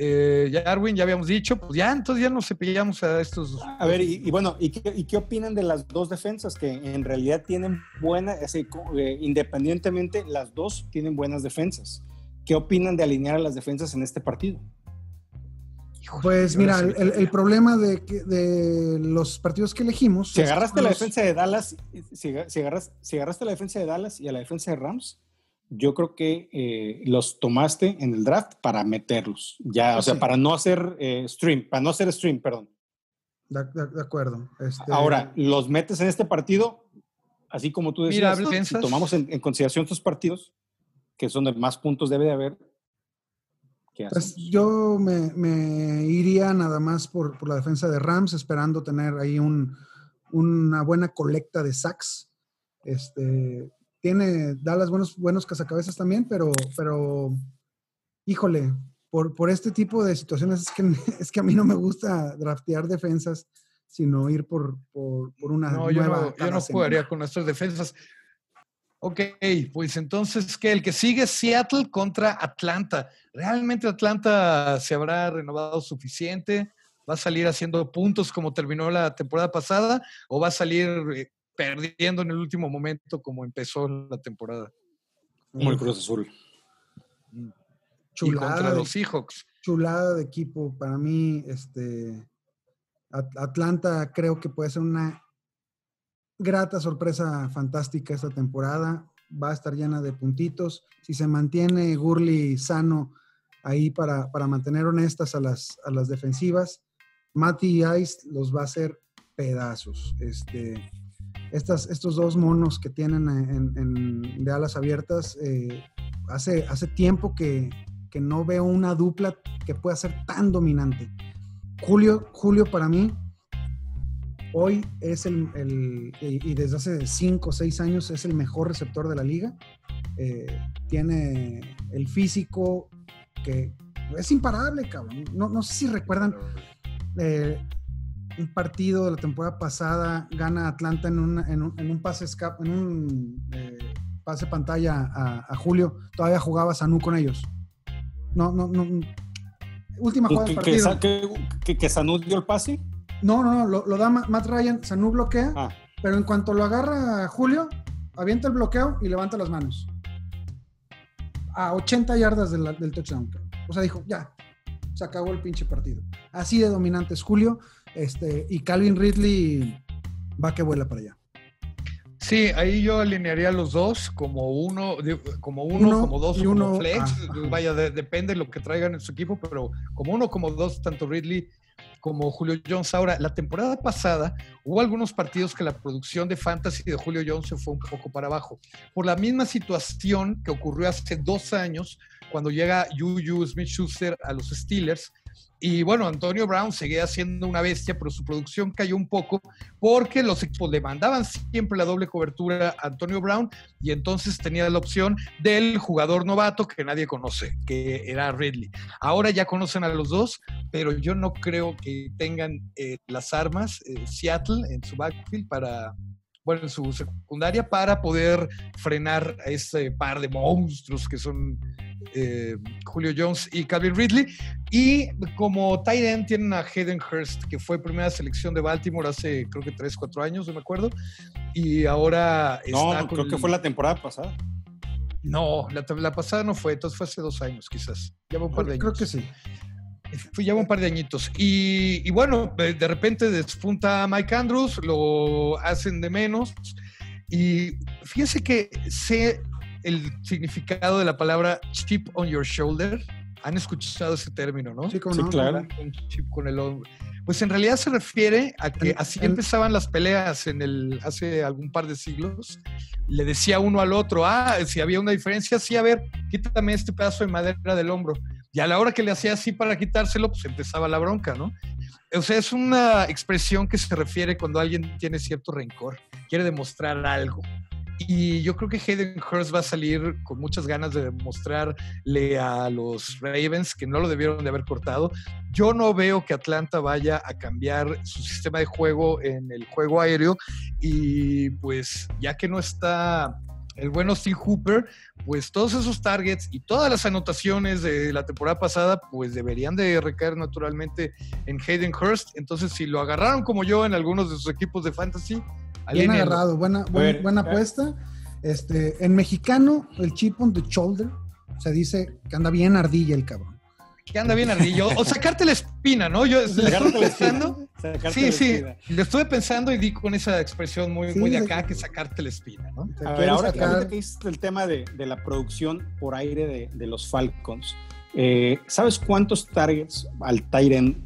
Eh, ya Arwin, ya habíamos dicho, pues ya, entonces ya nos cepillamos a estos. A ver, y, y bueno, ¿y qué, y qué opinan de las dos defensas que en realidad tienen buenas, así, eh, independientemente, las dos tienen buenas defensas? ¿Qué opinan de alinear a las defensas en este partido? Híjole, Pues mira, el, problema de, que- de los partidos que elegimos. Si agarraste la los- defensa de Dallas, si, si agarras- si agarraste la defensa de Dallas y a la defensa de Rams, yo creo que eh, los tomaste en el draft para meterlos. Ya, o sea, sí. para no hacer eh, stream, para no hacer stream, perdón. De, de- de acuerdo. Este, Ahora, los metes en este partido, así como tú Mira, decías, si defensas. tomamos en, en consideración estos partidos, que son de más puntos debe de haber, ¿qué Pues yo me, me iría nada más por, por la defensa de Rams, esperando tener ahí un, una buena colecta de sacks. Este, tiene Dallas buenos, buenos cazacabezas también, pero, pero híjole, por, por este tipo de situaciones es que, es que a mí no me gusta draftear defensas, sino ir por, por, por una No, yo nueva no, yo no jugaría con nuestras defensas. Ok, pues entonces, ¿qué? El que sigue es Seattle contra Atlanta. ¿Realmente Atlanta se habrá renovado suficiente? ¿Va a salir haciendo puntos como terminó la temporada pasada? ¿O va a salir eh, perdiendo en el último momento como empezó la temporada. Como el Cruz Azul. y contra los Seahawks. Chulada de equipo. Para mí, este Atlanta creo que puede ser una grata sorpresa fantástica esta temporada. Va a estar llena de puntitos. Si se mantiene Gurley sano ahí para, para mantener honestas a las, a las defensivas, Matty Ice los va a hacer pedazos. Este, estas, estos dos monos que tienen en, de alas abiertas, eh, hace, hace tiempo que, que, no veo una dupla que pueda ser tan Julio, Julio para mí, hoy es el, y desde hace cinco o seis años es el mejor receptor de la liga. Eh, tiene el físico que es imparable, cabrón. No, no sé si recuerdan eh, un partido de la temporada pasada, gana Atlanta en, en, un, pase en un eh, pase pantalla a, Julio. Todavía jugaba Sanú con ellos. No, no, no. Última jugada del partido. ¿Que, que, Sanú dio el pase? No, no, no, lo, da Matt Ryan, Sanú bloquea, ah. pero en cuanto lo agarra Julio, avienta el bloqueo y levanta las manos. A 80 yardas del, del touchdown. O sea, dijo, ya, se acabó el pinche partido. Así de dominante es Julio, este, y Calvin Ridley va que vuela para allá. Sí, ahí yo alinearía los dos como uno, como uno, como dos, y uno, como flex. Ah, Vaya, depende de lo que traigan en su equipo, pero como uno, como dos, tanto Ridley como Julio Jones. Ahora, la temporada pasada hubo algunos partidos que la producción de fantasy de Julio Jones se fue un poco para abajo. Por la misma situación que ocurrió hace dos años cuando llega Juju Smith-Schuster a los Steelers, y bueno, Antonio Brown seguía siendo una bestia, pero su producción cayó un poco porque los equipos le mandaban siempre la doble cobertura a Antonio Brown y entonces tenía la opción del jugador novato que nadie conoce, que era Ridley. Ahora ya conocen a los dos, pero yo no creo que tengan eh, las armas eh, Seattle en su backfield para, bueno, en su secundaria para poder frenar a ese par de monstruos que son eh, Julio Jones y Calvin Ridley. Y como tight end tienen a Hayden Hurst, que fue primera selección de Baltimore hace creo que 3, 4 años, no me acuerdo. Y ahora no, creo que fue la temporada pasada. No, la, pasada no fue, entonces fue hace dos años quizás. Lleva un par de años. Creo que sí. Fue ya un par de añitos. Y, bueno, de repente despunta Mike Andrews, lo hacen de menos. Y fíjense que sé el significado de la palabra chip on your shoulder. Han escuchado ese término, ¿no? Sí, claro. chip con el hombro. Pues en realidad se refiere a que así empezaban las peleas en el, hace algún par de siglos. Le decía uno al otro, ah, si había una diferencia, sí, a ver, quítame este pedazo de madera del hombro. Y a la hora que le hacía así para quitárselo, pues empezaba la bronca, ¿no? O sea, es una expresión que se refiere cuando alguien tiene cierto rencor, quiere demostrar algo. Y yo creo que Hayden Hurst va a salir con muchas ganas de demostrarle a los Ravens que no lo debieron de haber cortado. Yo no veo que Atlanta vaya a cambiar su sistema de juego en el juego aéreo y pues ya que no está el buen Austin Hooper, pues todos esos targets y todas las anotaciones de la temporada pasada, pues deberían de recaer naturalmente en Hayden Hurst. Entonces, si lo agarraron como yo en algunos de sus equipos de fantasy, Bien agarrado, buena, buena, apuesta. Este, en mexicano, el chip on the shoulder se dice que anda bien ardilla el cabrón. Que anda bien ardillo. O sacarte la espina, ¿no? Yo le estuve pensando. Sí, sí. Le estuve pensando y di con esa expresión muy, muy de acá que sacarte la espina, ¿no? A ver, ahora que hiciste el tema de, de, la producción por aire de, de los Falcons, eh, ¿sabes cuántos targets al Tyren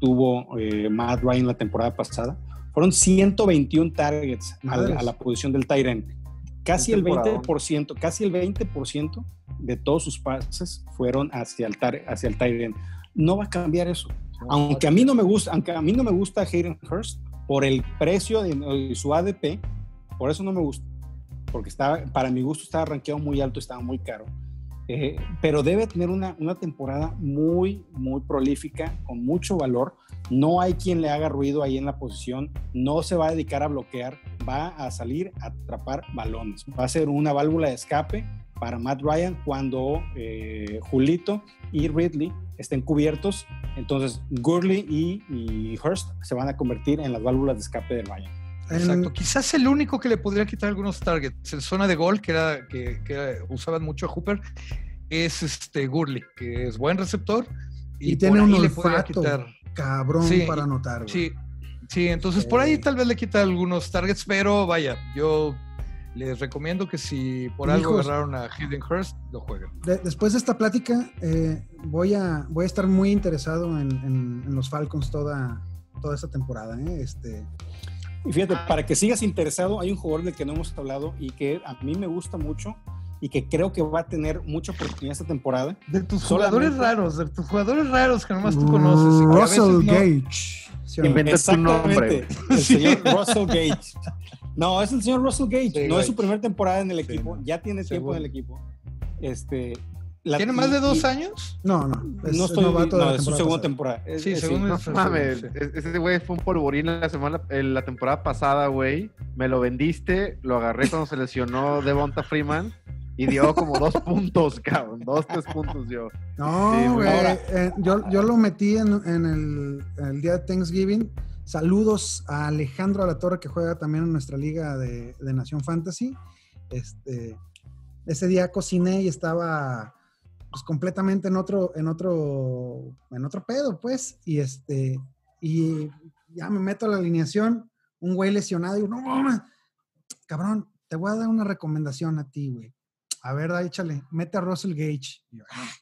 tuvo eh, Matt Ryan la temporada pasada? Fueron 121 targets a, la posición del Tyren. Casi el 20%, casi el 20% de todos sus pases fueron hacia el, hacia el Tyren. No va a cambiar eso. Aunque a mí no me gusta, aunque a mí no me gusta Hayden Hurst por el precio de, su ADP, por eso no me gusta. Porque estaba, para mi gusto estaba rankeado muy alto, estaba muy caro. Eh, pero debe tener una, una, temporada muy, muy prolífica, con mucho valor. No hay quien le haga ruido ahí en la posición, no se va a dedicar a bloquear, va a salir a atrapar balones. Va a ser una válvula de escape para Matt Ryan cuando eh, Julito y Ridley estén cubiertos. Entonces Gurley y, y, Hurst se van a convertir en las válvulas de escape de Ryan. Exacto. Quizás el único que le podría quitar algunos targets en zona de gol, que era que, que usaban mucho a Hooper, es este Gurley, que es buen receptor. Y, tiene un olfato cabrón para anotar. Sí, sí, entonces por ahí tal vez le quita algunos targets, pero vaya, yo les recomiendo que si por algo agarraron a Hayden Hurst, lo jueguen. después de esta plática, eh, voy, a, voy a estar muy interesado en, los Falcons toda, toda esta temporada. ¿eh? Este, y fíjate, para que sigas interesado, hay un jugador del que no hemos hablado y que a mí me gusta mucho y que creo que va a tener mucha oportunidad esta temporada. De tus jugadores raros, de tus jugadores raros que nomás tú conoces. Russell Gage. tu nombre. El señor Russell Gage. No, es el señor Russell Gage. no es su primera temporada en el equipo. ya tiene tiempo en el equipo. Este, ¿Tiene más de dos años? No, no. no estoy no, es su segunda temporada. sí, segunda no, mames, ese güey fue un polvorín la semana, la temporada pasada, güey. Me lo vendiste, lo agarré cuando se lesionó Devonta Freeman y dio como dos puntos, cabrón. Dos, tres puntos yo. No, güey. Eh, yo, yo, lo metí en, en el, día de Thanksgiving. Saludos a Alejandro Alatorre, que juega también en nuestra liga de, de Nación Fantasy. Este, ese día cociné y estaba pues completamente en otro, en otro, en otro pedo, pues. Y este, y ya me meto a la alineación, un güey lesionado, y digo, no, mames, cabrón, te voy a dar una recomendación a ti, güey a ver, échale, mete a Russell Gage. Ah,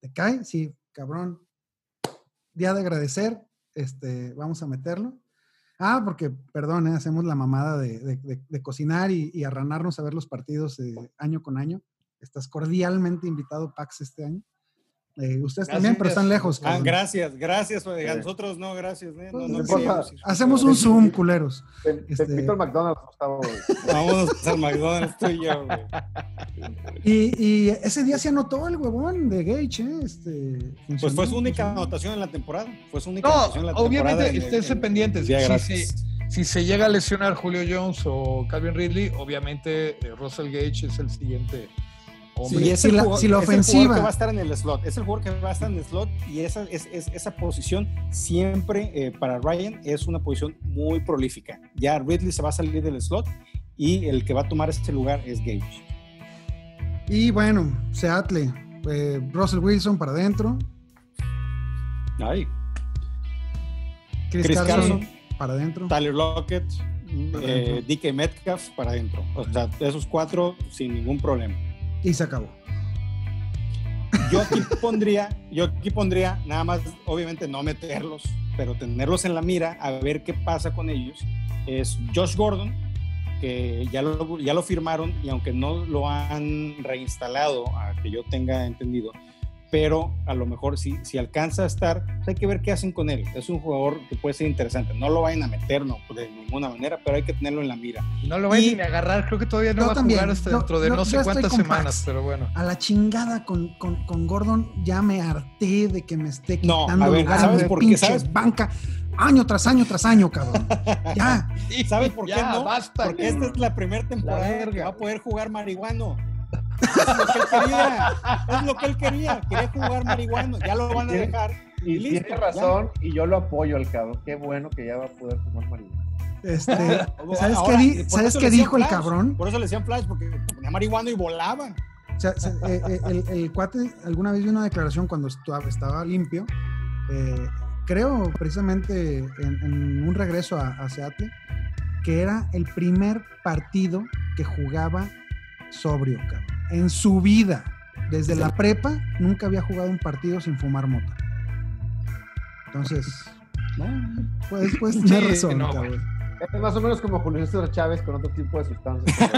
¿Te cae? Sí, cabrón. Día de agradecer, este, vamos a meterlo. Ah, porque, perdón, eh, hacemos la mamada de, cocinar y, arranarnos a ver los partidos año con año. Estás cordialmente invitado, Pax, este año. Eh, ustedes también, pero están lejos. Ah, gracias, gracias. A nosotros no, gracias. ¿eh? No, no, hacemos un Zoom, culeros. Te, este... invito al McDonald's, Gustavo. Vámonos al McDonald's, tú y yo, güey. Y, y, ese día se anotó el huevón de Gage, ¿eh? Este, pues fue su única anotación en la temporada. Fue su única anotación en la temporada. Obviamente, esténse pendientes. Si, si, se llega a lesionar Julio Jones o Calvin Ridley, obviamente eh, Russell Gage es el siguiente Sí, es el, la, ofensiva. que va a estar en el slot, es el jugador que va a estar en el slot y esa, es, esa posición siempre eh, para Ryan es una posición muy prolífica. Ya Ridley se va a salir del slot y el que va a tomar este lugar es Gage. Y bueno, Seattle, eh, Russell Wilson para adentro. Ay. Chris, Carson, para adentro. Tyler Lockett, eh, DK Metcalf para adentro. O sea, esos cuatro sin ningún problema y se acabó. Yo aquí pondría, yo aquí pondría nada más, obviamente no meterlos, pero tenerlos en la mira a ver qué pasa con ellos. Es Josh Gordon, que ya lo, ya lo firmaron y aunque no lo han reinstalado, a que yo tenga entendido, pero a lo mejor si, si alcanza a estar, pues hay que ver qué hacen con él. Es un jugador que puede ser interesante. No lo vayan a meter, no, de ninguna manera, pero hay que tenerlo en la mira. No lo vayan a agarrar, creo que todavía no va a jugar hasta dentro de no, sé cuántas semanas, pero bueno. A la chingada con, con, con, Gordon ya me harté de que me esté quitando no, a ver, ¿sabes por qué? ¿Sabes? banca año tras año tras año, cabrón. ya. ¿Sabes por qué no? Basta, Porque esta es la primera temporada que va a poder jugar marihuano. Es lo que él quería. Es lo que él quería. Quería jugar marihuana. Ya lo van a dejar. Y, listo, tiene razón y yo lo apoyo al cabrón. Qué bueno que ya va a poder fumar marihuana. Este, ¿Sabes qué, ¿sabes qué dijo el cabrón? Por eso le decían flash, porque ponía marihuana y volaba. O sea, eh, eh, el, el, cuate alguna vez dio una declaración cuando estaba limpio, eh, creo precisamente en, en, un regreso a, a Seattle, que era el primer partido que jugaba sobrio, cabrón en su vida, desde la prepa, nunca había jugado un partido sin fumar mota. Entonces, no, pues, pues tiene razón, Es más o menos como Julio César Chávez con otro tipo de sustancias.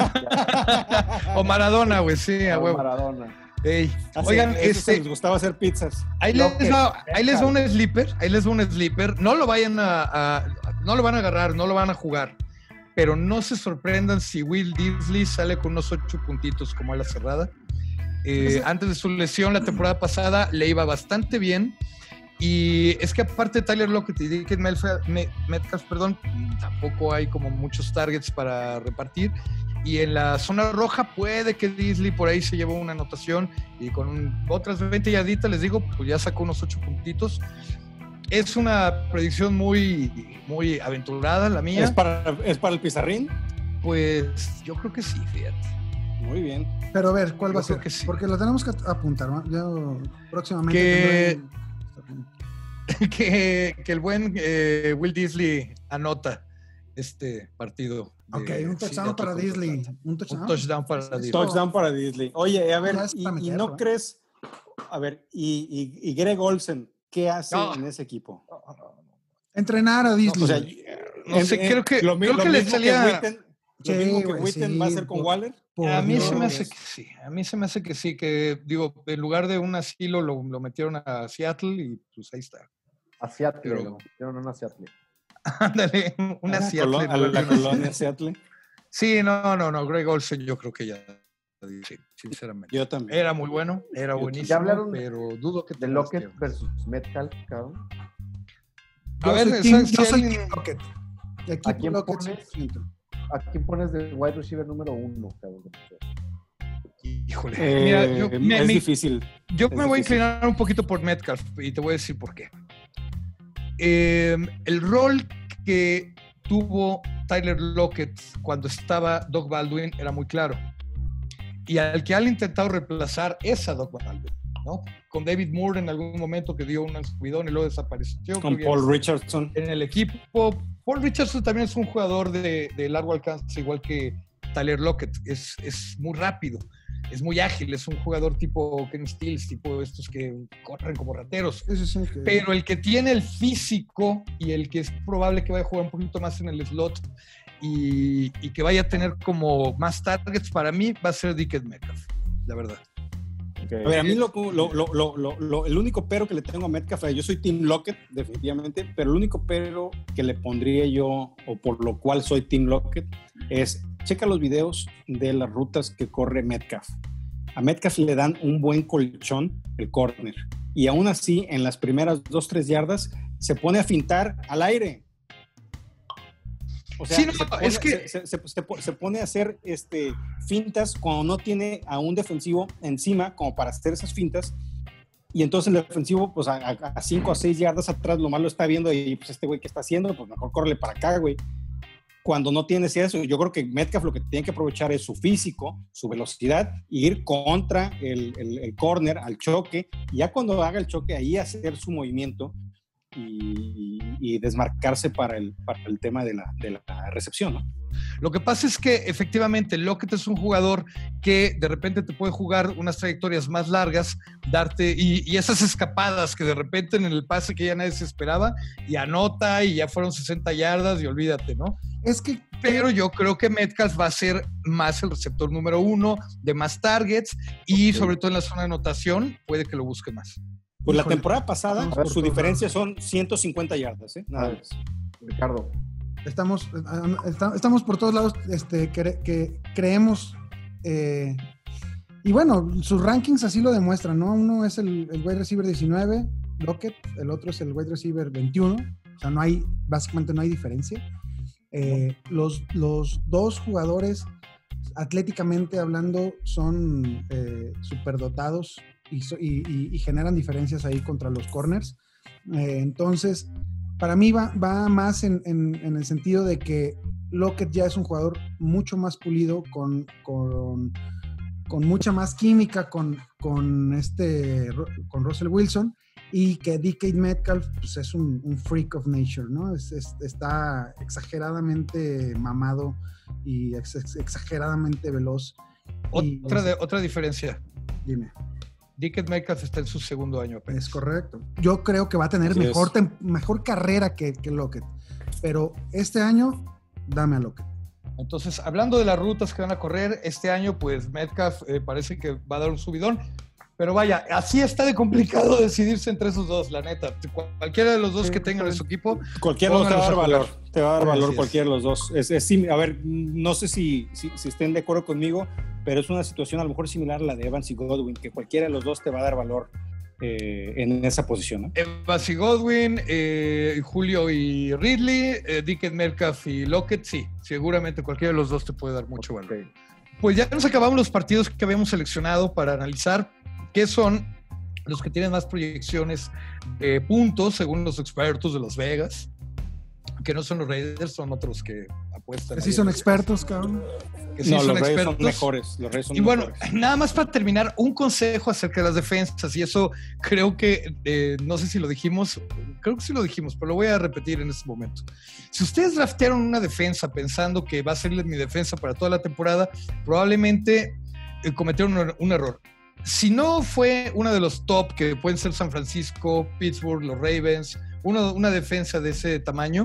o Maradona, güey, sí, a huevo. Maradona. Oigan, este, les gustaba hacer pizzas. Ahí les, va, ahí les va un sleeper, ahí les va un sleeper. No lo vayan a, no lo van a agarrar, no lo van a jugar pero no se sorprendan si Will Disley sale con unos ocho puntitos como a la cerrada. Eh, antes de su lesión la temporada pasada le iba bastante bien. Y es que aparte de Tyler Lockett y Dick Metcalf, perdón, tampoco hay como muchos targets para repartir. Y en la zona roja puede que Disley por ahí se llevó una anotación y con otras 20 yarditas, les digo, pues ya sacó unos ocho puntitos. Es una predicción muy, muy aventurada la mía. ¿Es para, ¿Es para el pizarrín? Pues yo creo que sí, fíjate. Muy bien. Pero a ver, ¿cuál Yo va a ser? que sí. Porque lo tenemos que apuntar, ¿no? Yo próximamente. Que- tendré- que, que el buen eh, Will Disley anota este partido. de- Ok, un touchdown para. Disley. Un touchdown. Un touchdown para Disley. Touchdown para Disney. Oye, a ver, y, no ¿eh? crees, a ver, y, y, y Greg Olsen, ¿qué hace No. en ese equipo? Entrenar a. O sea, No sé, en- creo que- lo, creo lo que le mismo salía- Witten- lo Sí, mismo que güey, Witten sí, va a hacer con por- Waller. por A mí se me hace que sí, a mí se me hace que sí, que digo, en lugar de un asilo lo, lo metieron a Seattle y pues ahí está. A Seattle, Pero- no, no a Seattle. Ándale, una a la, Seattle. a la una- colonia Seattle. Sí, no, no, no, Greg Olsen yo creo que ya, sinceramente. Yo también. Era muy bueno, era Yo- buenísimo, ¿Ya hablaron pero dudo que De Lockett versus Metcalf, cabrón. A Yo ver, soy team, ¿sabes yo si soy team Lockett. De ¿A quién Lockett pones? 100%. ¿A quién pones de wide receiver número uno, cabrón? Híjole, Eh, mira, yo, me, es me- difícil. yo es me voy a difícil. inclinar un poquito por Metcalf y te voy a decir por qué. Eh, el rol que tuvo Tyler Lockett cuando estaba Doc Baldwin era muy claro. Y al que han intentado reemplazar es a Doc Baldwin, ¿no? Con David Moore en algún momento que dio un subidón y luego desapareció. Con Paul Richardson. en el equipo. Paul Richardson también es un jugador de, de largo alcance, igual que Tyler Lockett. Es, es muy rápido, es muy ágil, es un jugador tipo Ken Stills, tipo estos que corren como rateros. Que- Pero el que tiene el físico y el que es probable que vaya a jugar un poquito más en el slot y, y que vaya a tener como más targets, para mí va a ser Dickett Metcalf, la verdad. A ver, a mí lo, lo- lo- lo- lo- lo- el único pero que le tengo a Metcalf, yo soy Team Lockett, definitivamente, pero el único pero que le pondría yo, o por lo cual soy Team Lockett, es checa los videos de las rutas que corre Metcalf. A Metcalf le dan un buen colchón, el corner, y aún así, en las primeras dos, tres yardas, se pone a fintar al aire. O sea, Sí, no, se pone- es que- se, se- se po- se pone a hacer este, fintas cuando no tiene a un defensivo encima como para hacer esas fintas. Y entonces el defensivo, pues a 5 a 6 yardas atrás, lo malo está viendo y pues este güey que está haciendo, pues mejor córrele para acá, güey. Cuando no tienes eso, yo creo que Metcalf lo que tiene que aprovechar es su físico, su velocidad, e ir contra el, el, el corner, al choque, y ya cuando haga el choque, ahí hacer su movimiento y, y desmarcarse para el, para el tema de la, de la recepción, ¿no? Lo que pasa es que efectivamente Lockett es un jugador que de repente te puede jugar unas trayectorias más largas, darte y, y esas escapadas que de repente en el pase que ya nadie se esperaba y anota y ya fueron 60 yardas y olvídate, ¿no? Es que Pero yo creo que Metcalf va a ser más el receptor número uno, de más targets y sobre todo en la zona de anotación puede que lo busque más. Pues la temporada pasada, Vamos por su diferencia son 150 yardas, ¿eh? Nada más. Ricardo. estamos, está- estamos por todos lados, este, cre- que creemos, eh, y bueno, sus rankings así lo demuestran, ¿no? Uno es el, el wide receiver 19, Lockett, el otro es el wide receiver 21, o sea, no hay, básicamente no hay diferencia. Eh, los, los dos jugadores, atléticamente hablando, son eh, superdotados y, generan diferencias ahí contra los corners. Eh, entonces, para mí va, va más en, en- en el sentido de que Lockett ya es un jugador mucho más pulido, con, con, con mucha más química con, con, este, con Russell Wilson y que DK Metcalf pues, es un, un freak of nature, ¿no? Es- es- está exageradamente mamado y ex- ex- exageradamente veloz. Y- Otra, de, otra diferencia, Dime. Metcalf está en su segundo año apenas. Es correcto. Yo creo que va a tener Así mejor, tem- mejor carrera que, que Lockett. Pero este año, dame a Lockett. Entonces, hablando de las rutas que van a correr, este año, pues Metcalf eh, parece que va a dar un subidón. Pero vaya, así está de complicado decidirse entre esos dos, la neta. Cualquiera de los dos Sí, que tengan en su equipo, Cualquiera de los dos te va a dar valor. Te va a dar valor cualquiera de los dos. Es, es a ver, no sé si, si, si estén de acuerdo conmigo, pero es una situación a lo mejor similar a la de Evans y Godwin, que cualquiera de los dos te va a dar valor eh, en esa posición. ¿no? Evans y Godwin, eh, Julio y Ridley, eh, Dickett Metcalf y Lockett, sí, seguramente cualquiera de los dos te puede dar mucho valor. Pues ya nos acabamos los partidos que habíamos seleccionado para analizar, que son los que tienen más proyecciones de puntos, según los expertos de Las Vegas, que no son los Raiders, son otros que apuestan. Que sí son expertos, cabrón. que sí no, son los expertos. son mejores. Los Reyes son Y bueno, mejores. nada más para terminar, un consejo acerca de las defensas, y eso creo que, eh, no sé si lo dijimos, creo que sí lo dijimos, pero lo voy a repetir en este momento. Si ustedes draftearon una defensa pensando que va a ser mi defensa para toda la temporada, probablemente eh, cometieron un, un error. Si no fue uno de los top, que pueden ser San Francisco, Pittsburgh, los Ravens, uno- una defensa de ese tamaño,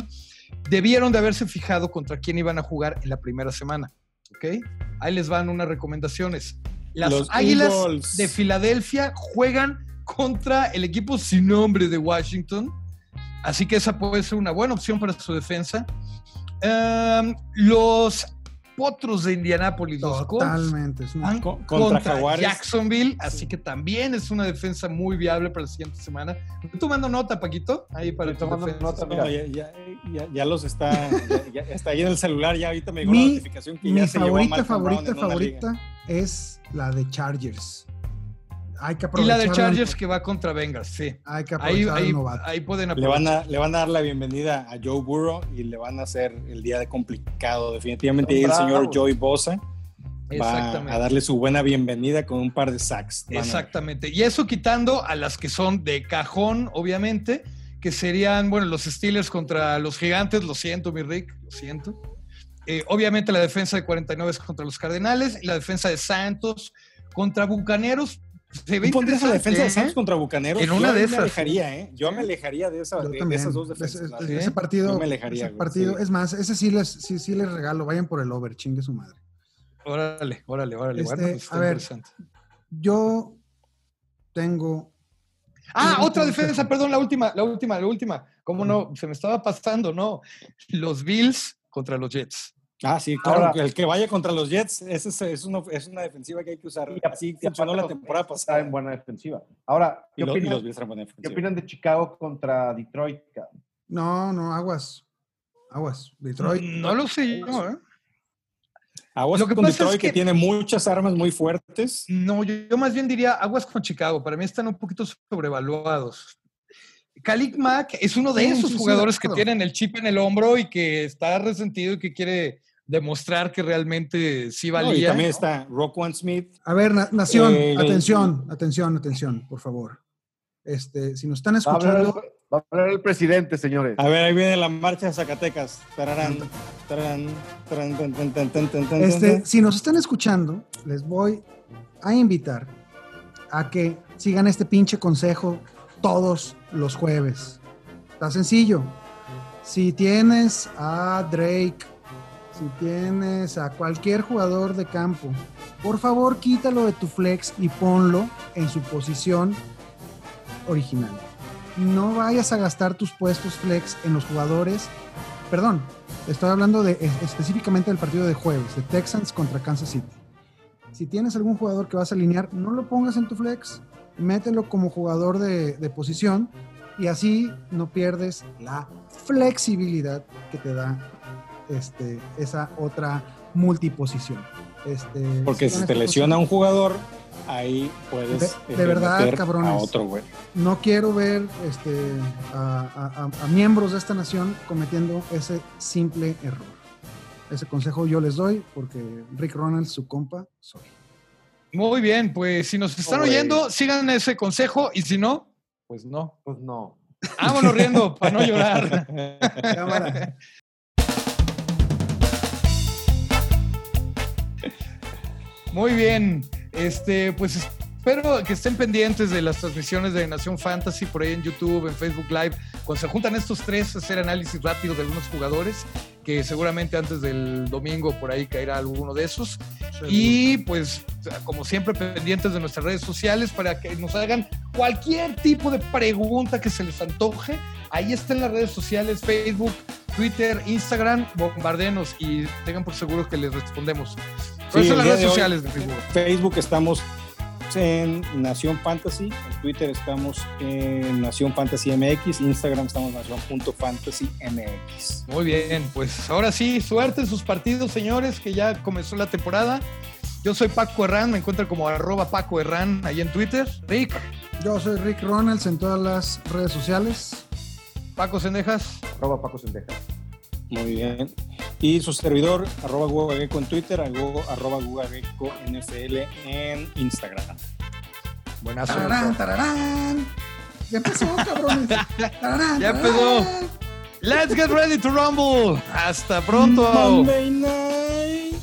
debieron de haberse fijado contra quién iban a jugar en la primera semana. ¿Ok? Ahí les van unas recomendaciones. Las Los Águilas Eagles. de Filadelfia juegan contra el equipo sin nombre de Washington. Así que esa puede ser una buena opción para su defensa. Em, los Potros de Indianápolis, los Colts, Totalmente. es una- van Co- contra, contra Jaguares. Jacksonville, así que también es una defensa muy viable para la siguiente semana. ¿Tú tomando nota, Paquito? Ahí para Estoy tomando defensa. nota, No, ya, ya, ya, ya los está, ya, ya está ahí en el celular, ya ahorita me llegó Mi- la notificación que Mi ya se llevó a favorita, favorita, favorita es la de Chargers. Hay que Y la aprovechar. de Chargers que va contra Bengals, sí. Hay que Ahí, aprovechar ahí, al novato. ahí pueden Le van, aprovechar. a, le van a dar la bienvenida a Joe Burrow y le van a hacer el día de complicado. Definitivamente ahí el señor Joey Bosa va Exactamente. a darle su buena bienvenida con un par de sacks. Van Exactamente. Y eso quitando a las que son de cajón, obviamente, que serían, bueno, los Steelers contra los Gigantes, lo siento, mi Rick, lo siento. Eh, obviamente la defensa de 49 es contra los Cardenales y la defensa de Santos contra Bucaneros. Se ve ¿Tú pondrías la defensa de ¿eh? Santos contra Bucaneros? En una Yo de me esas, alejaría, ¿eh? Yo me alejaría de, esa, Yo de, esas dos defensas. ese- partido, Yo me alejaría, ese partido sí. es más, ese sí les, sí, sí les regalo, vayan por el over, chingue su madre. Órale, órale, órale. Este, bueno, pues a ver. Yo tengo. Ah, otra defensa, perdón, la última, la última, la última. ¿Cómo no? Se me estaba pasando, ¿no? Los Bills contra los Jets. Ah, sí, claro. Ahora- el que vaya contra los Jets, ese es, es, una, es una defensiva que hay que usar. Y Así funcionó la temporada pasada. Está en buena defensiva. Ahora, Y, ¿qué, lo- y opinan, buena qué defensiva. opinan de Chicago contra Detroit? cabrón? No, no, aguas. Aguas. Detroit. No lo sé yo, ¿eh? Aguas Lo que con pasa es Detroit que... que- tiene muchas armas muy fuertes. No, yo, yo más bien diría aguas con Chicago. Para mí están un poquito sobrevaluados. Khalid Mack es uno de Sí, esos sí, sí, jugadores que tienen el chip en el hombro y que está resentido y que quiere demostrar que realmente sí No, y valía. también está Roquan Smith. A ver, na- Nación, Eh, atención, atención, atención, por favor. Este, si nos están Va a, hablar el, escuchando, va a hablar el presidente, señores. A ver, ahí viene la marcha de Zacatecas. Tararán, tararán, tan, tan, tan, este, si nos están escuchando, les voy a invitar a que sigan este pinche consejo todos los jueves. Está sencillo. Si tienes a Drake, si tienes a cualquier jugador de campo, por favor quítalo de tu flex y ponlo en su posición original. No vayas a gastar tus puestos flex en los jugadores. Perdón, estoy hablando de es- específicamente del partido de jueves, de Texans contra Kansas City. Si tienes algún jugador que vas a alinear, no lo pongas en tu flex, mételo como jugador de, de posición y así no pierdes la flexibilidad que te da este, esa otra multiposición. Este, Porque si te lesiona un jugador, ahí puedes De- de eh, verdad, cabrones. a otro güey. no quiero ver este, a, a- a- a miembros de esta nación cometiendo ese simple error. Ese consejo yo les doy porque Rick Ronald, su compa, soy. Muy bien, pues si nos están oyendo, sigan ese consejo y si no, pues no. Pues no. Vámonos riendo para no llorar. Cámara. Muy bien. Este, pues espero que estén pendientes de las transmisiones de Nación Fantasy por ahí en YouTube, en Facebook Live. Cuando se juntan estos tres, hacer análisis rápido de algunos jugadores, que seguramente antes del domingo por ahí caerá alguno de esos. Y pues, como siempre, pendientes de nuestras redes sociales para que nos hagan cualquier tipo de pregunta que se les antoje. Ahí están las redes sociales, Facebook, Twitter, Instagram, bombardenos y tengan por seguro que les respondemos. Sí, son las redes de hoy- sociales de Facebook. Facebook estamos en Nación Fantasy, en Twitter estamos en Nación Fantasy MX, Instagram estamos en Nación.fantasy MX. Muy bien, pues ahora sí, suerte en sus partidos, señores, que ya comenzó la temporada. Yo soy Paco Herrán, me encuentran como arroba Paco Herrán ahí en Twitter. Rick, Yo soy Rick Ronalds en todas las redes sociales. Paco Sendejas. Arroba Paco Sendejas. Muy bien. Y su servidor, arroba Gugageco en Twitter, arroba Gugageco NFL en Instagram. Buenas Tararán, tararán. Ya empezó, cabrones. Tararán, Ya empezó. Let's get ready to rumble. Hasta pronto. Monday night.